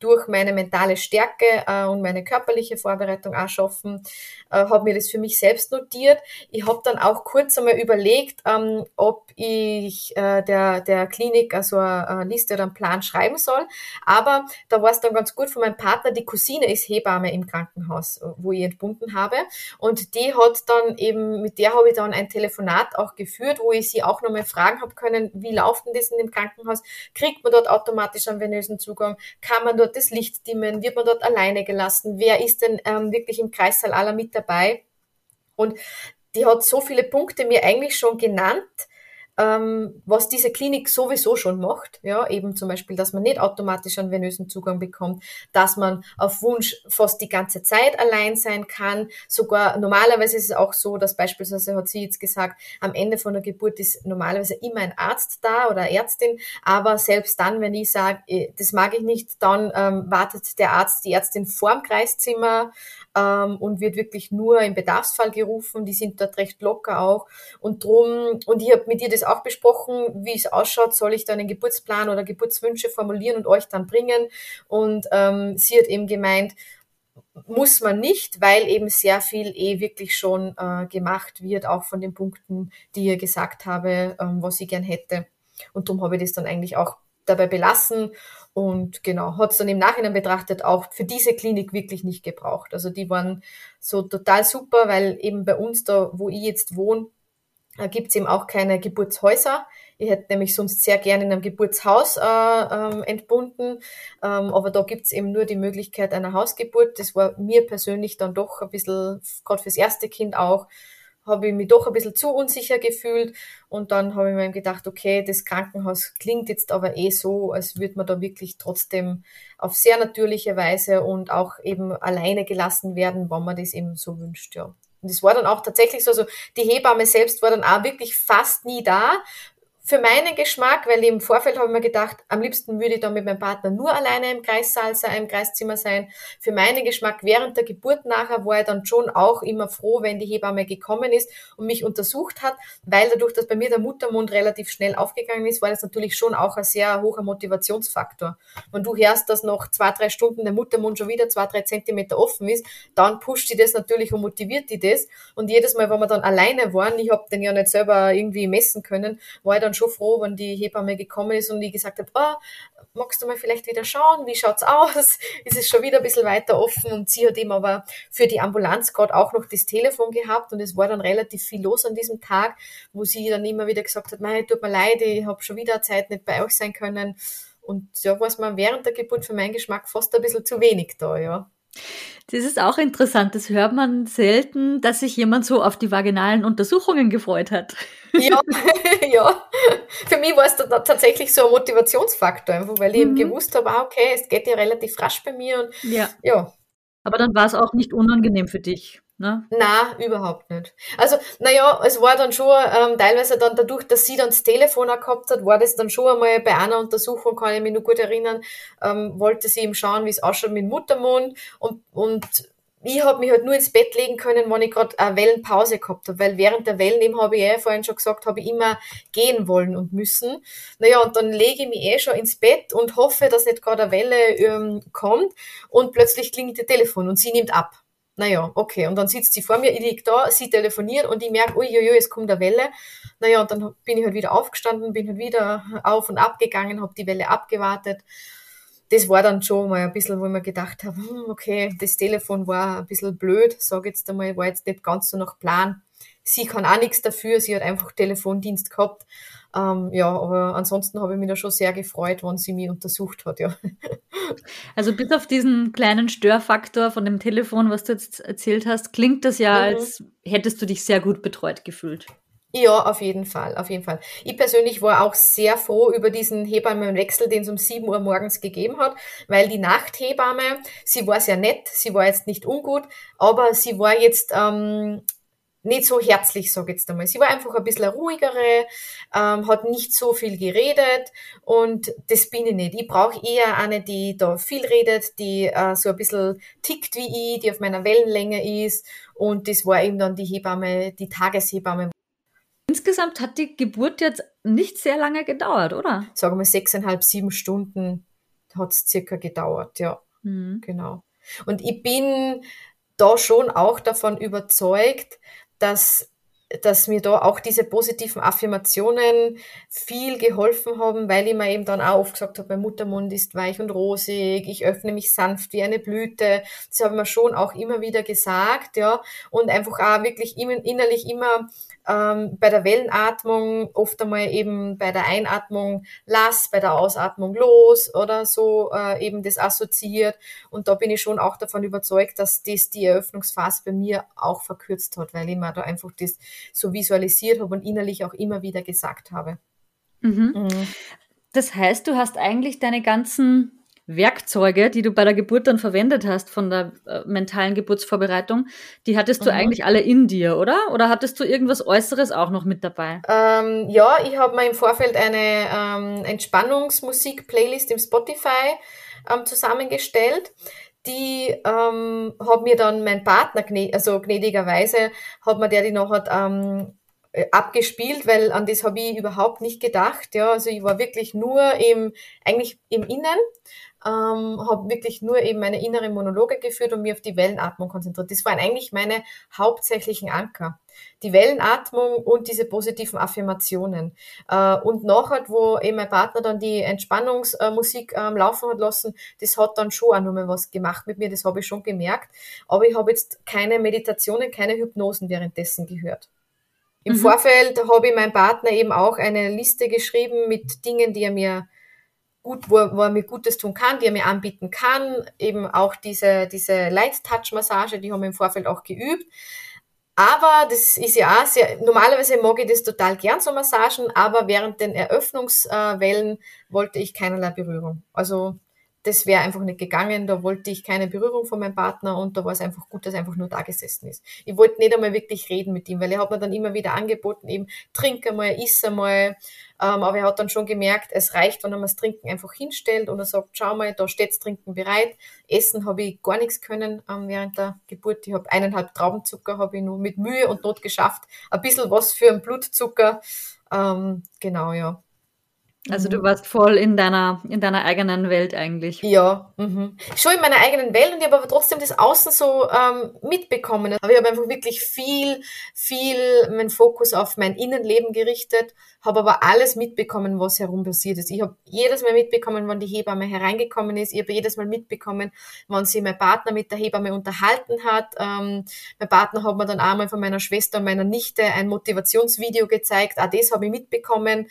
durch meine mentale Stärke äh, und meine körperliche Vorbereitung auch schaffen, äh, habe mir das für mich selbst notiert. Ich habe dann auch kurz einmal überlegt, ähm, ob ich äh, der, der Klinik also eine Liste oder einen Plan schreiben soll. Aber da war es dann ganz gut von meinem Partner, die Cousine ist Hebamme im Krankenhaus, wo ich entbunden habe. Und die hat dann eben, mit der habe ich dann ein Telefonat auch geführt, wo ich sie auch nochmal fragen habe können, wie läuft denn das in dem Krankenhaus? Kriegt man dort automatisch einen venösen Zugang? Kann man dort dort das Licht dimmen? Wird man dort alleine gelassen? Wer ist denn ähm, wirklich im Kreissaal aller mit dabei? Und die hat so viele Punkte mir eigentlich schon genannt, ähm, was diese Klinik sowieso schon macht. Ja, eben zum Beispiel, dass man nicht automatisch einen venösen Zugang bekommt, dass man auf Wunsch fast die ganze Zeit allein sein kann. Sogar normalerweise ist es auch so, dass beispielsweise hat sie jetzt gesagt, am Ende von der Geburt ist normalerweise immer ein Arzt da oder Ärztin, aber selbst dann, wenn ich sage, eh, das mag ich nicht, dann ähm, wartet der Arzt, die Ärztin vorm Kreiszimmer ähm, und wird wirklich nur im Bedarfsfall gerufen. Die sind dort recht locker auch. Und drum, und ich habe mit ihr das auch besprochen, wie es ausschaut, soll ich dann einen Geburtsplan oder Geburtswünsche formulieren und euch dann bringen. Und ähm, sie hat eben gemeint, muss man nicht, weil eben sehr viel eh wirklich schon äh, gemacht wird, auch von den Punkten, die ich gesagt habe, ähm, was ich gern hätte. Und darum habe ich das dann eigentlich auch dabei belassen und genau, hat es dann im Nachhinein betrachtet auch für diese Klinik wirklich nicht gebraucht. Also die waren so total super, weil eben bei uns da, wo ich jetzt wohne, äh, gibt es eben auch keine Geburtshäuser. Ich hätte nämlich sonst sehr gerne in einem Geburtshaus äh, ähm, entbunden, ähm, aber da gibt es eben nur die Möglichkeit einer Hausgeburt. Das war mir persönlich dann doch ein bisschen, gerade fürs erste Kind auch, habe ich mich doch ein bisschen zu unsicher gefühlt und dann habe ich mir gedacht, okay, das Krankenhaus klingt jetzt aber eh so, als würde man da wirklich trotzdem auf sehr natürliche Weise und auch eben alleine gelassen werden, wenn man das eben so wünscht, ja. Und es war dann auch tatsächlich so, also die Hebamme selbst war dann auch wirklich fast nie da, für meinen Geschmack, weil im Vorfeld habe ich mir gedacht, am liebsten würde ich dann mit meinem Partner nur alleine im Kreissaal sein, im Kreiszimmer sein. Für meinen Geschmack während der Geburt nachher war ich dann schon auch immer froh, wenn die Hebamme gekommen ist und mich untersucht hat, weil dadurch, dass bei mir der Muttermund relativ schnell aufgegangen ist, war das natürlich schon auch ein sehr hoher Motivationsfaktor. Wenn du hörst, dass noch zwei, drei Stunden der Muttermund schon wieder zwei, drei Zentimeter offen ist, dann pusht die das natürlich und motiviert die das. Und jedes Mal, wenn wir dann alleine waren, ich habe den ja nicht selber irgendwie messen können, war ich dann schon froh, wenn die Hebamme gekommen ist und die gesagt hat, oh, magst du mal vielleicht wieder schauen, wie schaut's aus? [laughs] Ist es schon wieder ein bisschen weiter offen? Und sie hat eben aber für die Ambulanz gerade auch noch das Telefon gehabt und es war dann relativ viel los an diesem Tag, wo sie dann immer wieder gesagt hat, mei, tut mir leid, ich habe schon wieder Zeit nicht bei euch sein können. Und ja, war es mir während der Geburt für meinen Geschmack fast ein bisschen zu wenig da, ja. Das ist auch interessant. Das hört man selten, dass sich jemand so auf die vaginalen Untersuchungen gefreut hat. Ja, [laughs] ja. Für mich war es tatsächlich so ein Motivationsfaktor, einfach weil ich mhm. eben gewusst habe, ah, okay, es geht ja relativ rasch bei mir und ja. ja. Aber dann war es auch nicht unangenehm für dich. Ne? Na, überhaupt nicht. Also, naja, es war dann schon ähm, teilweise dann dadurch, dass sie dann das Telefon auch gehabt hat, war das dann schon einmal bei einer Untersuchung, kann ich mich noch gut erinnern, ähm, wollte sie eben schauen, wie es ausschaut mit Muttermund und, und ich habe mich halt nur ins Bett legen können, wenn ich gerade eine Wellenpause gehabt habe, weil während der Wellen, eben habe ich eh vorhin schon gesagt, habe ich immer gehen wollen und müssen. Naja, und dann lege ich mich eh schon ins Bett und hoffe, dass nicht gerade eine Welle ähm, kommt und plötzlich klingelt das Telefon und sie nimmt ab. Naja, okay. Und dann sitzt sie vor mir, ich liege da, sie telefoniert und ich merke, uiuiui, es kommt eine Welle. Naja, und dann bin ich halt wieder aufgestanden, bin halt wieder auf und ab gegangen, habe die Welle abgewartet. Das war dann schon mal ein bisschen, wo ich mir gedacht habe, hm, okay, das Telefon war ein bisschen blöd, sage jetzt einmal, war jetzt nicht ganz so nach Plan. Sie kann auch nichts dafür, sie hat einfach Telefondienst gehabt. Ähm, ja, aber ansonsten habe ich mich da schon sehr gefreut, wenn sie mich untersucht hat, ja. [laughs] Also bis auf diesen kleinen Störfaktor von dem Telefon, was du jetzt erzählt hast, klingt das ja, mhm. als hättest du dich sehr gut betreut gefühlt. Ja, auf jeden Fall, auf jeden Fall. Ich persönlich war auch sehr froh über diesen Hebammenwechsel, den es um 7 Uhr morgens gegeben hat, weil die Nachthebamme, sie war sehr nett, sie war jetzt nicht ungut, aber sie war jetzt ähm, nicht so herzlich, sage ich jetzt einmal. Sie war einfach ein bisschen ruhigere, ähm, hat nicht so viel geredet und das bin ich nicht. Ich brauche eher eine, die da viel redet, die äh, so ein bisschen tickt wie ich, die auf meiner Wellenlänge ist und das war eben dann die Hebamme, die Tageshebamme. Insgesamt hat die Geburt jetzt nicht sehr lange gedauert, oder? Sagen wir sechseinhalb, sieben Stunden hat es circa gedauert, ja. Mhm. Genau. Und ich bin da schon auch davon überzeugt, dass dass mir da auch diese positiven Affirmationen viel geholfen haben, weil ich mir eben dann auch oft gesagt habe, mein Muttermund ist weich und rosig, ich öffne mich sanft wie eine Blüte. Das habe ich mir schon auch immer wieder gesagt, ja, und einfach auch wirklich innerlich immer ähm, bei der Wellenatmung oft einmal eben bei der Einatmung lass, bei der Ausatmung los oder so äh, eben das assoziiert. Und da bin ich schon auch davon überzeugt, dass das die Eröffnungsphase bei mir auch verkürzt hat, weil ich mir da einfach das so visualisiert habe und innerlich auch immer wieder gesagt habe. Mhm. Mhm. Das heißt, du hast eigentlich deine ganzen Werkzeuge, die du bei der Geburt dann verwendet hast von der äh, mentalen Geburtsvorbereitung, die hattest du mhm. eigentlich alle in dir, oder? Oder hattest du irgendwas Äußeres auch noch mit dabei? Ähm, ja, ich habe mir im Vorfeld eine ähm, Entspannungsmusik-Playlist im Spotify ähm, zusammengestellt. Die ähm, hat mir dann mein Partner, also gnädigerweise, hat mir der die noch hat, ähm, äh, abgespielt, weil an das habe ich überhaupt nicht gedacht. Ja, also ich war wirklich nur im, eigentlich im Innen ähm, habe wirklich nur eben meine inneren Monologe geführt und mir auf die Wellenatmung konzentriert. Das waren eigentlich meine hauptsächlichen Anker. Die Wellenatmung und diese positiven Affirmationen. Äh, und nachher, wo eben mein Partner dann die Entspannungsmusik ähm, laufen hat lassen, das hat dann schon auch nochmal was gemacht mit mir, das habe ich schon gemerkt. Aber ich habe jetzt keine Meditationen, keine Hypnosen währenddessen gehört. Im mhm. Vorfeld habe ich meinem Partner eben auch eine Liste geschrieben mit Dingen, die er mir gut, wo, wo er mir Gutes tun kann, die er mir anbieten kann. Eben auch diese, diese Light-Touch-Massage, die haben wir im Vorfeld auch geübt. Aber das ist ja auch sehr, normalerweise mag ich das total gern, so Massagen, aber während den Eröffnungswellen wollte ich keinerlei Berührung. Also das wäre einfach nicht gegangen. Da wollte ich keine Berührung von meinem Partner und da war es einfach gut, dass er einfach nur da gesessen ist. Ich wollte nicht einmal wirklich reden mit ihm, weil er hat mir dann immer wieder angeboten, eben trink einmal, iss einmal. Ähm, aber er hat dann schon gemerkt, es reicht, wenn er mir das Trinken einfach hinstellt und er sagt, schau mal, da steht's Trinken bereit. Essen habe ich gar nichts können ähm, während der Geburt. Ich habe eineinhalb Traubenzucker, habe ich nur mit Mühe und Not geschafft. Ein bisschen was für einen Blutzucker. Ähm, genau, ja. Also du mhm. warst voll in deiner, in deiner eigenen Welt eigentlich. Ja, mhm. schon in meiner eigenen Welt und ich habe aber trotzdem das Außen so ähm, mitbekommen. Aber ich habe einfach wirklich viel, viel meinen Fokus auf mein Innenleben gerichtet, habe aber alles mitbekommen, was herum passiert ist. Ich habe jedes Mal mitbekommen, wann die Hebamme hereingekommen ist. Ich habe jedes Mal mitbekommen, wann sie mein Partner mit der Hebamme unterhalten hat. Ähm, mein Partner hat mir dann einmal von meiner Schwester und meiner Nichte ein Motivationsvideo gezeigt. Auch das habe ich mitbekommen.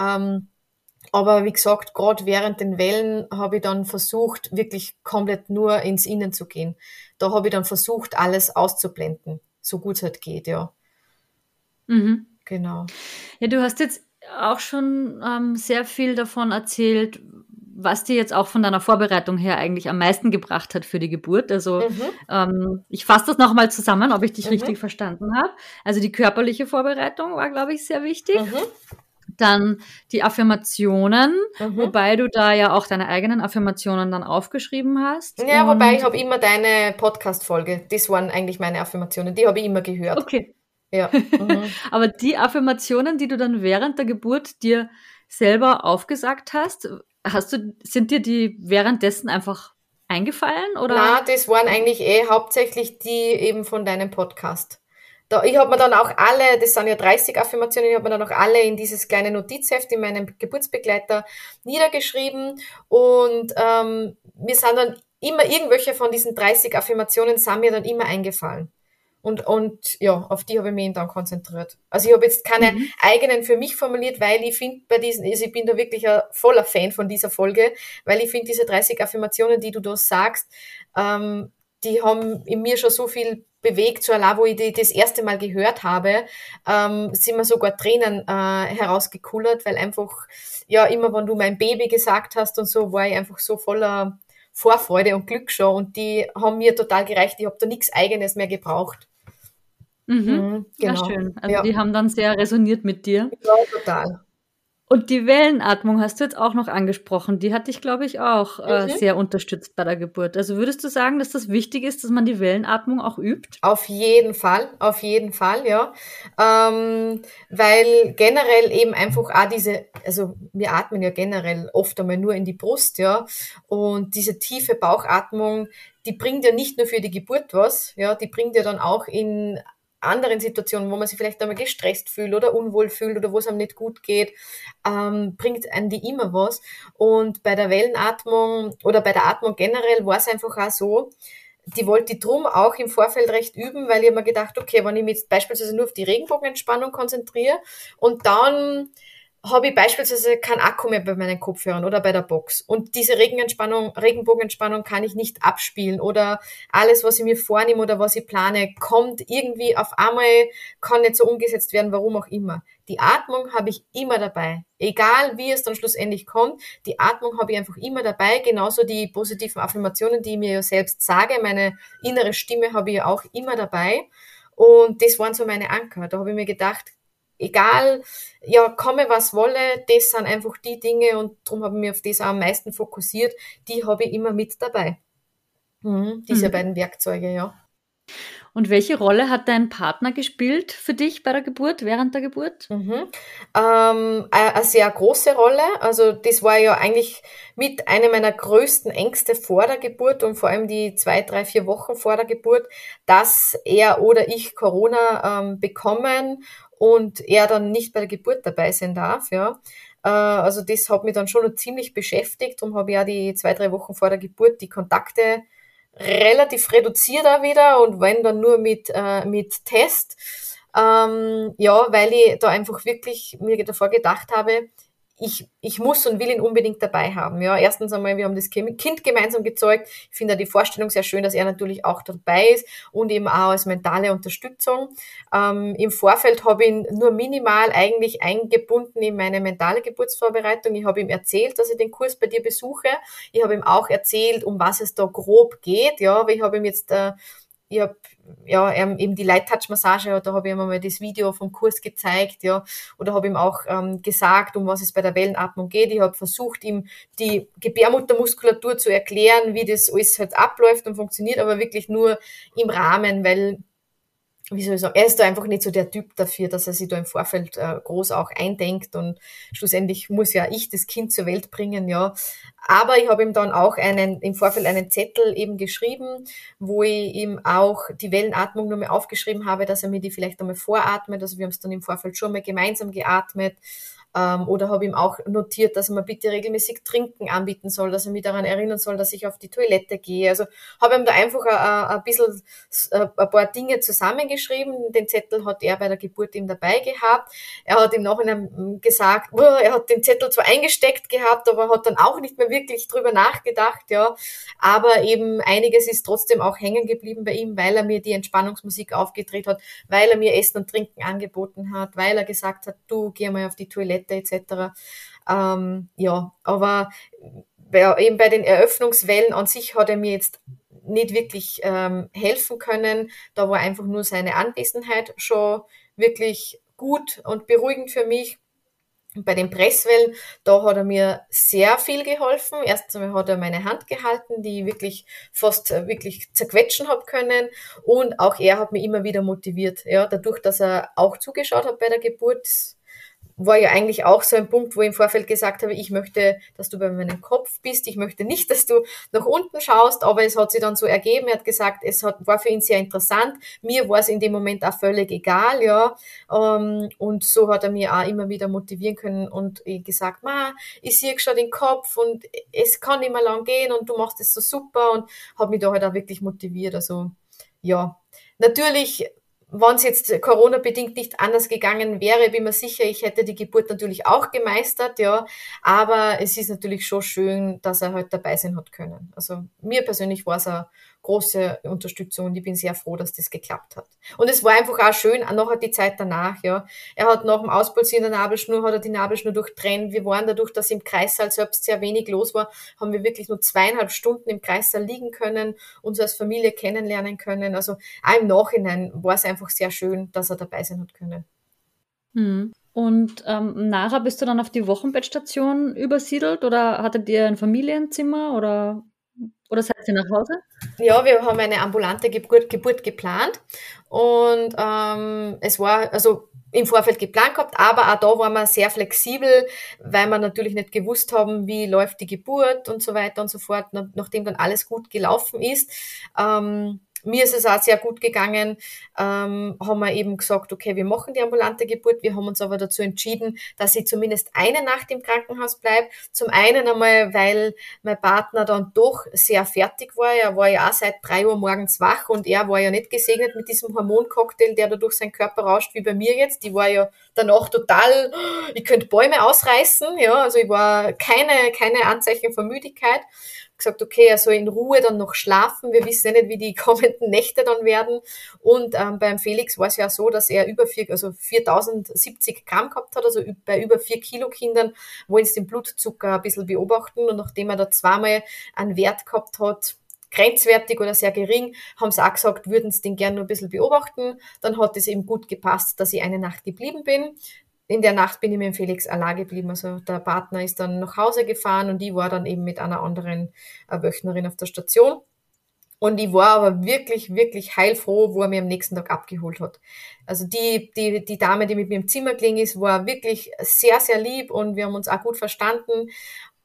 Ähm, aber wie gesagt, gerade während den Wellen habe ich dann versucht, wirklich komplett nur ins Innen zu gehen. Da habe ich dann versucht, alles auszublenden, so gut es halt geht, ja. Mhm. Genau. Ja, du hast jetzt auch schon ähm, sehr viel davon erzählt, was dir jetzt auch von deiner Vorbereitung her eigentlich am meisten gebracht hat für die Geburt. Also mhm. ähm, ich fasse das nochmal zusammen, ob ich dich mhm. richtig verstanden habe. Also die körperliche Vorbereitung war, glaube ich, sehr wichtig. Mhm. Dann die Affirmationen, mhm. wobei du da ja auch deine eigenen Affirmationen dann aufgeschrieben hast. Ja, wobei ich habe immer deine Podcast-Folge. Das waren eigentlich meine Affirmationen. Die habe ich immer gehört. Okay. Ja. [laughs] Mhm. Aber die Affirmationen, die du dann während der Geburt dir selber aufgesagt hast, hast du, sind dir die währenddessen einfach eingefallen? Oder? Na, das waren eigentlich eh hauptsächlich die eben von deinem Podcast. Da, ich habe mir dann auch alle, das sind ja 30 Affirmationen, ich habe mir dann auch alle in dieses kleine Notizheft in meinem Geburtsbegleiter niedergeschrieben und ähm, mir sind dann immer irgendwelche von diesen 30 Affirmationen sind mir dann immer eingefallen. Und, und ja, auf die habe ich mich dann konzentriert. Also ich habe jetzt keine mhm. eigenen für mich formuliert, weil ich finde bei diesen, also ich bin da wirklich ein voller Fan von dieser Folge, weil ich finde diese 30 Affirmationen, die du da sagst, ähm, die haben in mir schon so viel bewegt, so allein, wo ich die das erste Mal gehört habe, ähm, sind mir sogar Tränen äh, herausgekullert, weil einfach, ja, immer wenn du mein Baby gesagt hast und so, war ich einfach so voller Vorfreude und Glück schon und die haben mir total gereicht, ich habe da nichts Eigenes mehr gebraucht. Mhm. Mhm, genau. Ja, schön. Also ja. die haben dann sehr resoniert mit dir. Ja, total. Und die Wellenatmung hast du jetzt auch noch angesprochen. Die hat dich, glaube ich, auch äh, mhm. sehr unterstützt bei der Geburt. Also würdest du sagen, dass das wichtig ist, dass man die Wellenatmung auch übt? Auf jeden Fall, auf jeden Fall, ja. Ähm, weil generell eben einfach auch diese, also wir atmen ja generell oft einmal nur in die Brust, ja. Und diese tiefe Bauchatmung, die bringt ja nicht nur für die Geburt was, ja, die bringt ja dann auch in anderen Situationen, wo man sich vielleicht einmal gestresst fühlt oder unwohl fühlt oder wo es einem nicht gut geht, ähm, bringt einem die immer was. Und bei der Wellenatmung oder bei der Atmung generell war es einfach auch so, die wollte ich drum auch im Vorfeld recht üben, weil ich mir gedacht, okay, wenn ich mich jetzt beispielsweise nur auf die Regenbogenentspannung konzentriere und dann habe ich beispielsweise kein Akku mehr bei meinen Kopfhörern oder bei der Box. Und diese Regenentspannung, Regenbogenentspannung kann ich nicht abspielen oder alles, was ich mir vornehme oder was ich plane, kommt irgendwie auf einmal, kann nicht so umgesetzt werden, warum auch immer. Die Atmung habe ich immer dabei. Egal wie es dann schlussendlich kommt, die Atmung habe ich einfach immer dabei. Genauso die positiven Affirmationen, die ich mir ja selbst sage. Meine innere Stimme habe ich ja auch immer dabei. Und das waren so meine Anker. Da habe ich mir gedacht, egal, ja, komme was wolle, das sind einfach die Dinge und darum habe ich mich auf das auch am meisten fokussiert. Die habe ich immer mit dabei. Mhm, diese mhm. beiden Werkzeuge, ja. Und welche Rolle hat dein Partner gespielt für dich bei der Geburt, während der Geburt? Mhm. Ähm, eine sehr große Rolle. Also das war ja eigentlich mit einer meiner größten Ängste vor der Geburt und vor allem die zwei, drei, vier Wochen vor der Geburt, dass er oder ich Corona ähm, bekommen und er dann nicht bei der Geburt dabei sein darf. Ja. Äh, also das hat mich dann schon noch ziemlich beschäftigt. Darum habe ja die zwei, drei Wochen vor der Geburt die Kontakte relativ reduziert auch wieder und wenn dann nur mit, äh, mit Test. Ähm, ja, weil ich da einfach wirklich mir davor gedacht habe, ich, ich muss und will ihn unbedingt dabei haben. Ja, erstens einmal, wir haben das Kind gemeinsam gezeugt. Ich finde die Vorstellung sehr schön, dass er natürlich auch dabei ist und eben auch als mentale Unterstützung. Ähm, Im Vorfeld habe ich ihn nur minimal eigentlich eingebunden in meine mentale Geburtsvorbereitung. Ich habe ihm erzählt, dass ich den Kurs bei dir besuche. Ich habe ihm auch erzählt, um was es da grob geht. Ja, aber ich habe ihm jetzt äh, ich habe ja eben die Light Touch Massage, da habe ich ihm mal das Video vom Kurs gezeigt, ja, oder habe ihm auch ähm, gesagt, um was es bei der Wellenatmung geht. Ich habe versucht, ihm die Gebärmuttermuskulatur zu erklären, wie das alles halt abläuft und funktioniert, aber wirklich nur im Rahmen, weil wie soll ich sagen, er ist da einfach nicht so der Typ dafür, dass er sich da im Vorfeld äh, groß auch eindenkt und schlussendlich muss ja ich das Kind zur Welt bringen, ja. Aber ich habe ihm dann auch einen, im Vorfeld einen Zettel eben geschrieben, wo ich ihm auch die Wellenatmung nochmal aufgeschrieben habe, dass er mir die vielleicht einmal voratmet. Also wir haben es dann im Vorfeld schon mal gemeinsam geatmet ähm, oder habe ihm auch notiert, dass er mir bitte regelmäßig Trinken anbieten soll, dass er mich daran erinnern soll, dass ich auf die Toilette gehe. Also habe ihm da einfach ein, bisschen ein paar Dinge zusammengeschrieben. Den Zettel hat er bei der Geburt ihm dabei gehabt. Er hat im Nachhinein gesagt, er hat den Zettel zwar eingesteckt gehabt, aber hat dann auch nicht mehr wirklich drüber nachgedacht, ja. Aber eben einiges ist trotzdem auch hängen geblieben bei ihm, weil er mir die Entspannungsmusik aufgedreht hat, weil er mir Essen und Trinken angeboten hat, weil er gesagt hat, du geh mal auf die Toilette Toilette etc. Ähm, ja, aber bei, eben bei den Eröffnungswellen an sich hat er mir jetzt nicht wirklich ähm, helfen können. Da war einfach nur seine Anwesenheit schon wirklich gut und beruhigend für mich. bei den Presswellen, da hat er mir sehr viel geholfen. Erstens hat er meine Hand gehalten, die ich wirklich fast äh, wirklich zerquetschen habe können. Und auch er hat mich immer wieder motiviert. Ja, dadurch, dass er auch zugeschaut hat bei der Geburt, war ja eigentlich auch so ein Punkt, wo ich im Vorfeld gesagt habe, ich möchte, dass du bei meinem Kopf bist, ich möchte nicht, dass du nach unten schaust, aber es hat sich dann so ergeben, er hat gesagt, es hat, war für ihn sehr interessant, mir war es in dem Moment auch völlig egal, ja, ähm, und so hat er mir auch immer wieder motivieren können. Und gesagt, ma, ich sehe schon den Kopf und es kann nicht mehr lang gehen und du machst es so super. Und habe mich da halt auch wirklich motiviert, also ja, natürlich wenn es jetzt Corona-bedingt nicht anders gegangen wäre, bin mir sicher, ich hätte die Geburt natürlich auch gemeistert, ja. Aber es ist natürlich schon schön, dass er halt dabei sein hat können. Also mir persönlich war es eine große Unterstützung und ich bin sehr froh, dass das geklappt hat. Und es war einfach auch schön, auch noch die Zeit danach, ja. Er hat nach dem Auspulsieren der Nabelschnur, hat er die Nabelschnur durchtrennt. Wir waren dadurch, dass im Kreissaal selbst sehr wenig los war, haben wir wirklich nur zweieinhalb Stunden im Kreissaal liegen können, uns als Familie kennenlernen können. Also auch im Nachhinein war es einfach sehr schön, dass er dabei sein hat können. Hm. Und ähm, nachher bist du dann auf die Wochenbettstation übersiedelt oder hattet ihr ein Familienzimmer oder oder seid ihr nach Hause? Ja, wir haben eine ambulante Geburt, Geburt geplant und ähm, es war also im Vorfeld geplant gehabt, aber auch da waren wir sehr flexibel, weil wir natürlich nicht gewusst haben, wie läuft die Geburt und so weiter und so fort, nachdem dann alles gut gelaufen ist. Ähm, mir ist es auch sehr gut gegangen, ähm, haben wir eben gesagt, okay, wir machen die ambulante Geburt. Wir haben uns aber dazu entschieden, dass ich zumindest eine Nacht im Krankenhaus bleibe. Zum einen einmal, weil mein Partner dann doch sehr fertig war. Er war ja auch seit drei Uhr morgens wach und er war ja nicht gesegnet mit diesem Hormoncocktail, der da durch seinen Körper rauscht, wie bei mir jetzt. Die war ja danach total, ich könnte Bäume ausreißen, ja, also ich war keine, keine Anzeichen von Müdigkeit gesagt, okay, er soll in Ruhe dann noch schlafen. Wir wissen ja nicht, wie die [laughs] kommenden Nächte dann werden. Und ähm, beim Felix war es ja so, dass er über vier, also 4070 Gramm gehabt hat, also bei über vier Kilo Kindern wollen sie den Blutzucker ein bisschen beobachten. Und nachdem er da zweimal einen Wert gehabt hat, grenzwertig oder sehr gering, haben sie auch gesagt, würden sie den gerne nur ein bisschen beobachten. Dann hat es eben gut gepasst, dass ich eine Nacht geblieben bin in der Nacht bin ich mit dem Felix allein geblieben. Also der Partner ist dann nach Hause gefahren und ich war dann eben mit einer anderen äh, Wöchnerin auf der Station. Und ich war aber wirklich, wirklich heilfroh, wo er mich am nächsten Tag abgeholt hat. Also die, die, die Dame, die mit mir im Zimmer gelegen ist, war wirklich sehr, sehr lieb und wir haben uns auch gut verstanden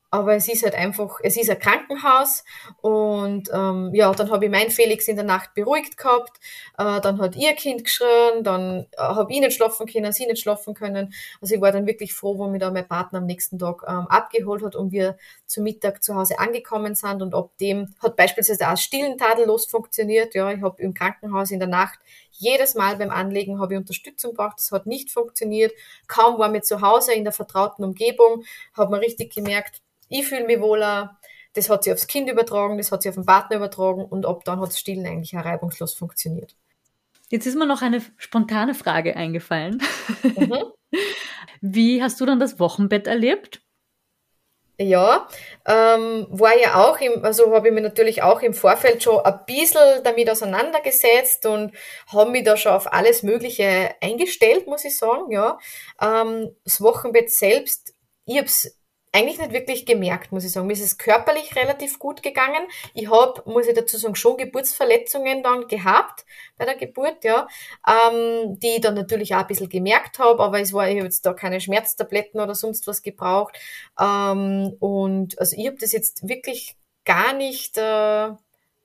aber es ist halt einfach, es ist ein Krankenhaus und ähm, ja, dann habe ich meinen Felix in der Nacht beruhigt gehabt, äh, dann hat ihr Kind geschrien, dann äh, habe ich nicht schlafen können, sie nicht schlafen können. Also ich war dann wirklich froh, wo mir da mein Partner am nächsten Tag ähm, abgeholt hat und wir zu Mittag zu Hause angekommen sind und ab dem hat beispielsweise auch Stillen tadellos funktioniert. Ja, ich habe im Krankenhaus in der Nacht jedes Mal beim Anlegen habe ich Unterstützung braucht. Das hat nicht funktioniert. Kaum war mir zu Hause in der vertrauten Umgebung, habe man richtig gemerkt, ich fühle mich wohler, das hat sich aufs Kind übertragen, das hat sich auf den Partner übertragen und ab dann hat das Stillen eigentlich auch reibungslos funktioniert. Jetzt ist mir noch eine spontane Frage eingefallen. Mhm. [laughs] Wie hast du dann das Wochenbett erlebt? Ja, ähm, war ja auch im, also habe ich mich natürlich auch im Vorfeld schon ein bisschen damit auseinandergesetzt und habe mich da schon auf alles Mögliche eingestellt, muss ich sagen, ja. Ähm, das Wochenbett selbst, ich habe es eigentlich nicht wirklich gemerkt, muss ich sagen. Mir ist es körperlich relativ gut gegangen. Ich habe, muss ich dazu sagen, schon Geburtsverletzungen dann gehabt bei der Geburt, ja, ähm, die ich dann natürlich auch ein bisschen gemerkt habe, aber es war, ich habe jetzt da keine Schmerztabletten oder sonst was gebraucht. Ähm, und also ich habe das jetzt wirklich gar nicht äh,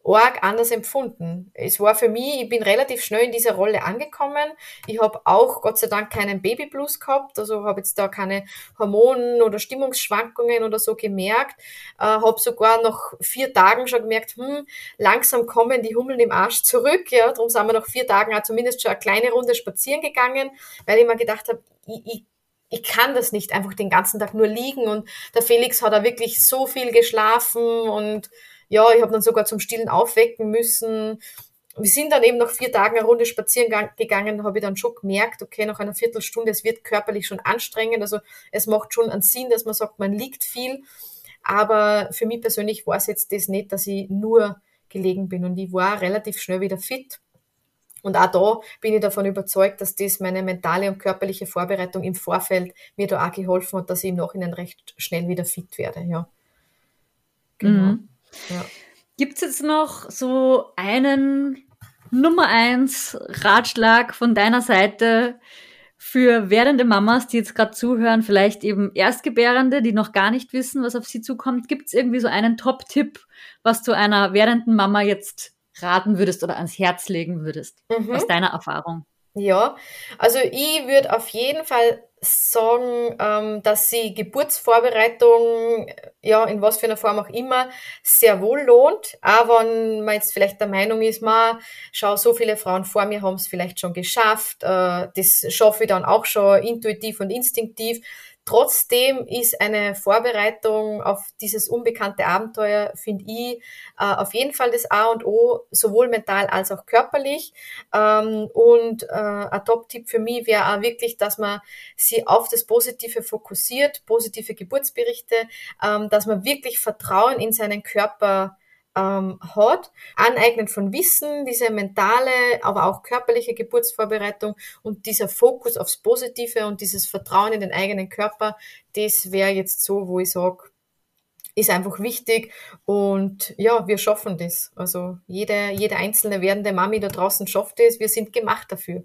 arg anders empfunden. Es war für mich, ich bin relativ schnell in dieser Rolle angekommen. Ich habe auch Gott sei Dank keinen Babyblues gehabt, also habe jetzt da keine Hormonen oder Stimmungsschwankungen oder so gemerkt. Äh, habe sogar nach vier Tagen schon gemerkt, hm, langsam kommen die Hummeln im Arsch zurück. Ja, darum sind wir nach vier Tagen auch zumindest schon eine kleine Runde spazieren gegangen, weil ich mir gedacht habe, ich, ich ich kann das nicht einfach den ganzen Tag nur liegen und der Felix hat da wirklich so viel geschlafen und ja, ich habe dann sogar zum Stillen aufwecken müssen. Wir sind dann eben nach vier Tagen eine Runde spazieren gegangen, habe ich dann schon gemerkt, okay, nach einer Viertelstunde, es wird körperlich schon anstrengend. Also es macht schon einen Sinn, dass man sagt, man liegt viel. Aber für mich persönlich war es jetzt das nicht, dass ich nur gelegen bin und ich war relativ schnell wieder fit. Und auch da bin ich davon überzeugt, dass das meine mentale und körperliche Vorbereitung im Vorfeld mir da auch geholfen hat, dass ich im Nachhinein recht schnell wieder fit werde, ja. Genau. Mhm. Ja. Gibt es jetzt noch so einen Nummer eins Ratschlag von deiner Seite für werdende Mamas, die jetzt gerade zuhören, vielleicht eben Erstgebärende, die noch gar nicht wissen, was auf sie zukommt? Gibt es irgendwie so einen Top-Tipp, was du einer werdenden Mama jetzt raten würdest oder ans Herz legen würdest, mhm. aus deiner Erfahrung? Ja, also ich würde auf jeden Fall sagen, ähm, dass sie Geburtsvorbereitung, ja, in was für einer Form auch immer, sehr wohl lohnt. Auch wenn man jetzt vielleicht der Meinung ist, man, schau, so viele Frauen vor mir haben es vielleicht schon geschafft, äh, das schaffe ich dann auch schon intuitiv und instinktiv. Trotzdem ist eine Vorbereitung auf dieses unbekannte Abenteuer, finde ich, äh, auf jeden Fall das A und O, sowohl mental als auch körperlich. Ähm, und äh, ein Top-Tipp für mich wäre auch wirklich, dass man sie auf das Positive fokussiert, positive Geburtsberichte, ähm, dass man wirklich Vertrauen in seinen Körper ähm, hat. Aneignen von Wissen, diese mentale, aber auch körperliche Geburtsvorbereitung und dieser Fokus aufs Positive und dieses Vertrauen in den eigenen Körper, das wäre jetzt so, wo ich sage, ist einfach wichtig und ja, wir schaffen das. Also jede, jede einzelne werdende Mami da draußen schafft es. Wir sind gemacht dafür.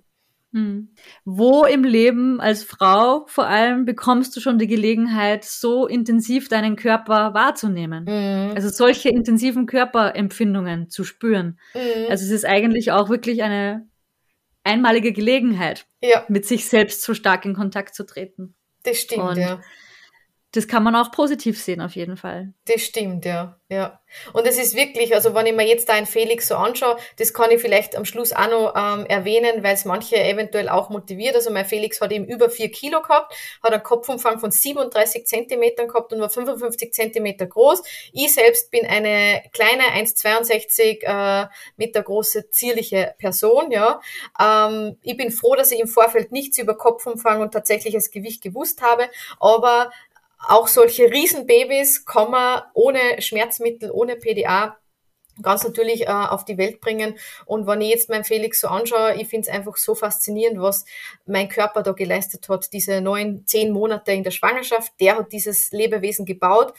Hm. Wo im Leben als Frau vor allem bekommst du schon die Gelegenheit, so intensiv deinen Körper wahrzunehmen? Mhm. Also solche intensiven Körperempfindungen zu spüren. Mhm. Also es ist eigentlich auch wirklich eine einmalige Gelegenheit, ja. mit sich selbst so stark in Kontakt zu treten. Das stimmt, Und ja. Das kann man auch positiv sehen, auf jeden Fall. Das stimmt, ja. Ja. Und es ist wirklich, also wenn ich mir jetzt da einen Felix so anschaue, das kann ich vielleicht am Schluss auch noch ähm, erwähnen, weil es manche eventuell auch motiviert. Also mein Felix hat eben über vier Kilo gehabt, hat einen Kopfumfang von 37 Zentimetern gehabt und war 55 Zentimeter groß. Ich selbst bin eine kleine 1,62 äh, Meter große, zierliche Person, ja. Ähm, ich bin froh, dass ich im Vorfeld nichts über Kopfumfang und tatsächliches Gewicht gewusst habe, aber auch solche Riesenbabys kann man ohne Schmerzmittel, ohne PDA ganz natürlich äh, auf die Welt bringen. Und wenn ich jetzt meinen Felix so anschaue, ich finde es einfach so faszinierend, was mein Körper da geleistet hat. Diese neun, zehn Monate in der Schwangerschaft, der hat dieses Lebewesen gebaut.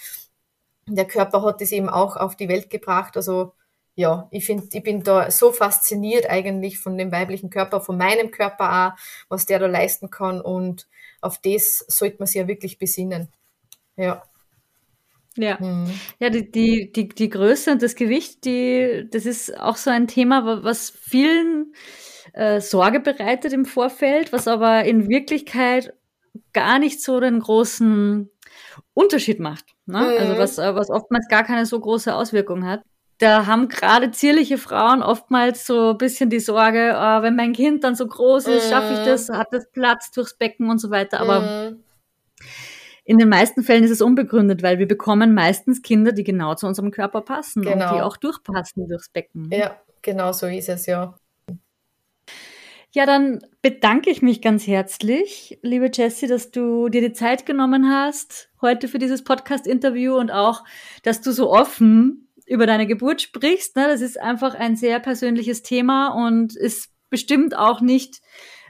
Der Körper hat es eben auch auf die Welt gebracht. Also ja, ich finde, ich bin da so fasziniert eigentlich von dem weiblichen Körper, von meinem Körper auch, was der da leisten kann und auf das sollte man sich ja wirklich besinnen. Ja. Ja, mhm. ja die, die, die, die Größe und das Gewicht, die, das ist auch so ein Thema, was vielen äh, Sorge bereitet im Vorfeld, was aber in Wirklichkeit gar nicht so den großen Unterschied macht. Ne? Also mhm. Also was, äh, was oftmals gar keine so große Auswirkung hat. Da haben gerade zierliche Frauen oftmals so ein bisschen die Sorge, oh, wenn mein Kind dann so groß ist, mhm. schaffe ich das, hat das Platz durchs Becken und so weiter. Aber mhm. In den meisten Fällen ist es unbegründet, weil wir bekommen meistens Kinder, die genau zu unserem Körper passen genau. und die genau. auch durchpassen durchs Becken. Ja, genau so ist es, ja. Ja, dann bedanke ich mich ganz herzlich, liebe Jessie, dass du dir die Zeit genommen hast heute für dieses Podcast-Interview und auch, dass du so offen über deine Geburt sprichst. Ne? Das ist einfach ein sehr persönliches Thema und ist bestimmt auch nicht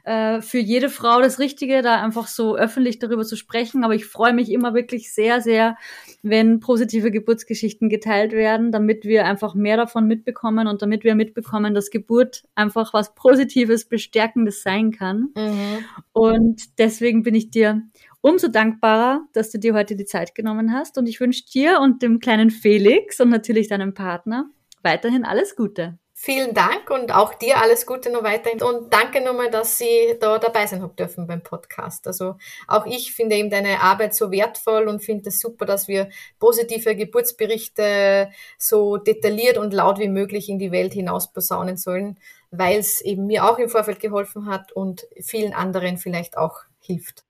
äh, für jede Frau das Richtige, da einfach so öffentlich darüber zu sprechen. Aber ich freue mich immer wirklich sehr, sehr, wenn positive Geburtsgeschichten geteilt werden, damit wir einfach mehr davon mitbekommen und damit wir mitbekommen, dass Geburt einfach was Positives, Bestärkendes sein kann. Mhm. Und deswegen bin ich dir umso dankbarer, dass du dir heute die Zeit genommen hast. Und ich wünsche dir und dem kleinen Felix und natürlich deinem Partner weiterhin alles Gute. Vielen Dank und auch dir alles Gute noch weiterhin. Und danke nochmal, dass Sie da dabei sein haben dürfen beim Podcast. Also auch ich finde eben deine Arbeit so wertvoll und finde es super, dass wir positive Geburtsberichte so detailliert und laut wie möglich in die Welt hinaus posaunen sollen, weil es eben mir auch im Vorfeld geholfen hat und vielen anderen vielleicht auch hilft.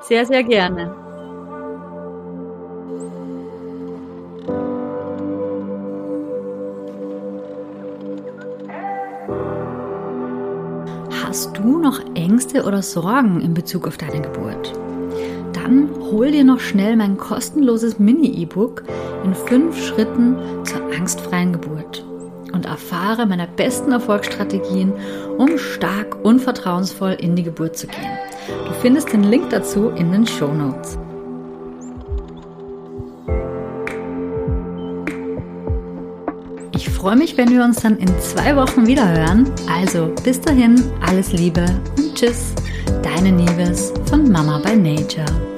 Sehr, sehr gerne. Hast du noch Ängste oder Sorgen in Bezug auf deine Geburt? Dann hol dir noch schnell mein kostenloses Mini-E-Book in fünf Schritten zur angstfreien Geburt und erfahre meine besten Erfolgsstrategien, um stark und vertrauensvoll in die Geburt zu gehen. Du findest den Link dazu in den Show Notes. Freue mich, wenn wir uns dann in zwei Wochen wieder hören. Also bis dahin, alles Liebe und Tschüss. Deine Nieves von Mama by Nature.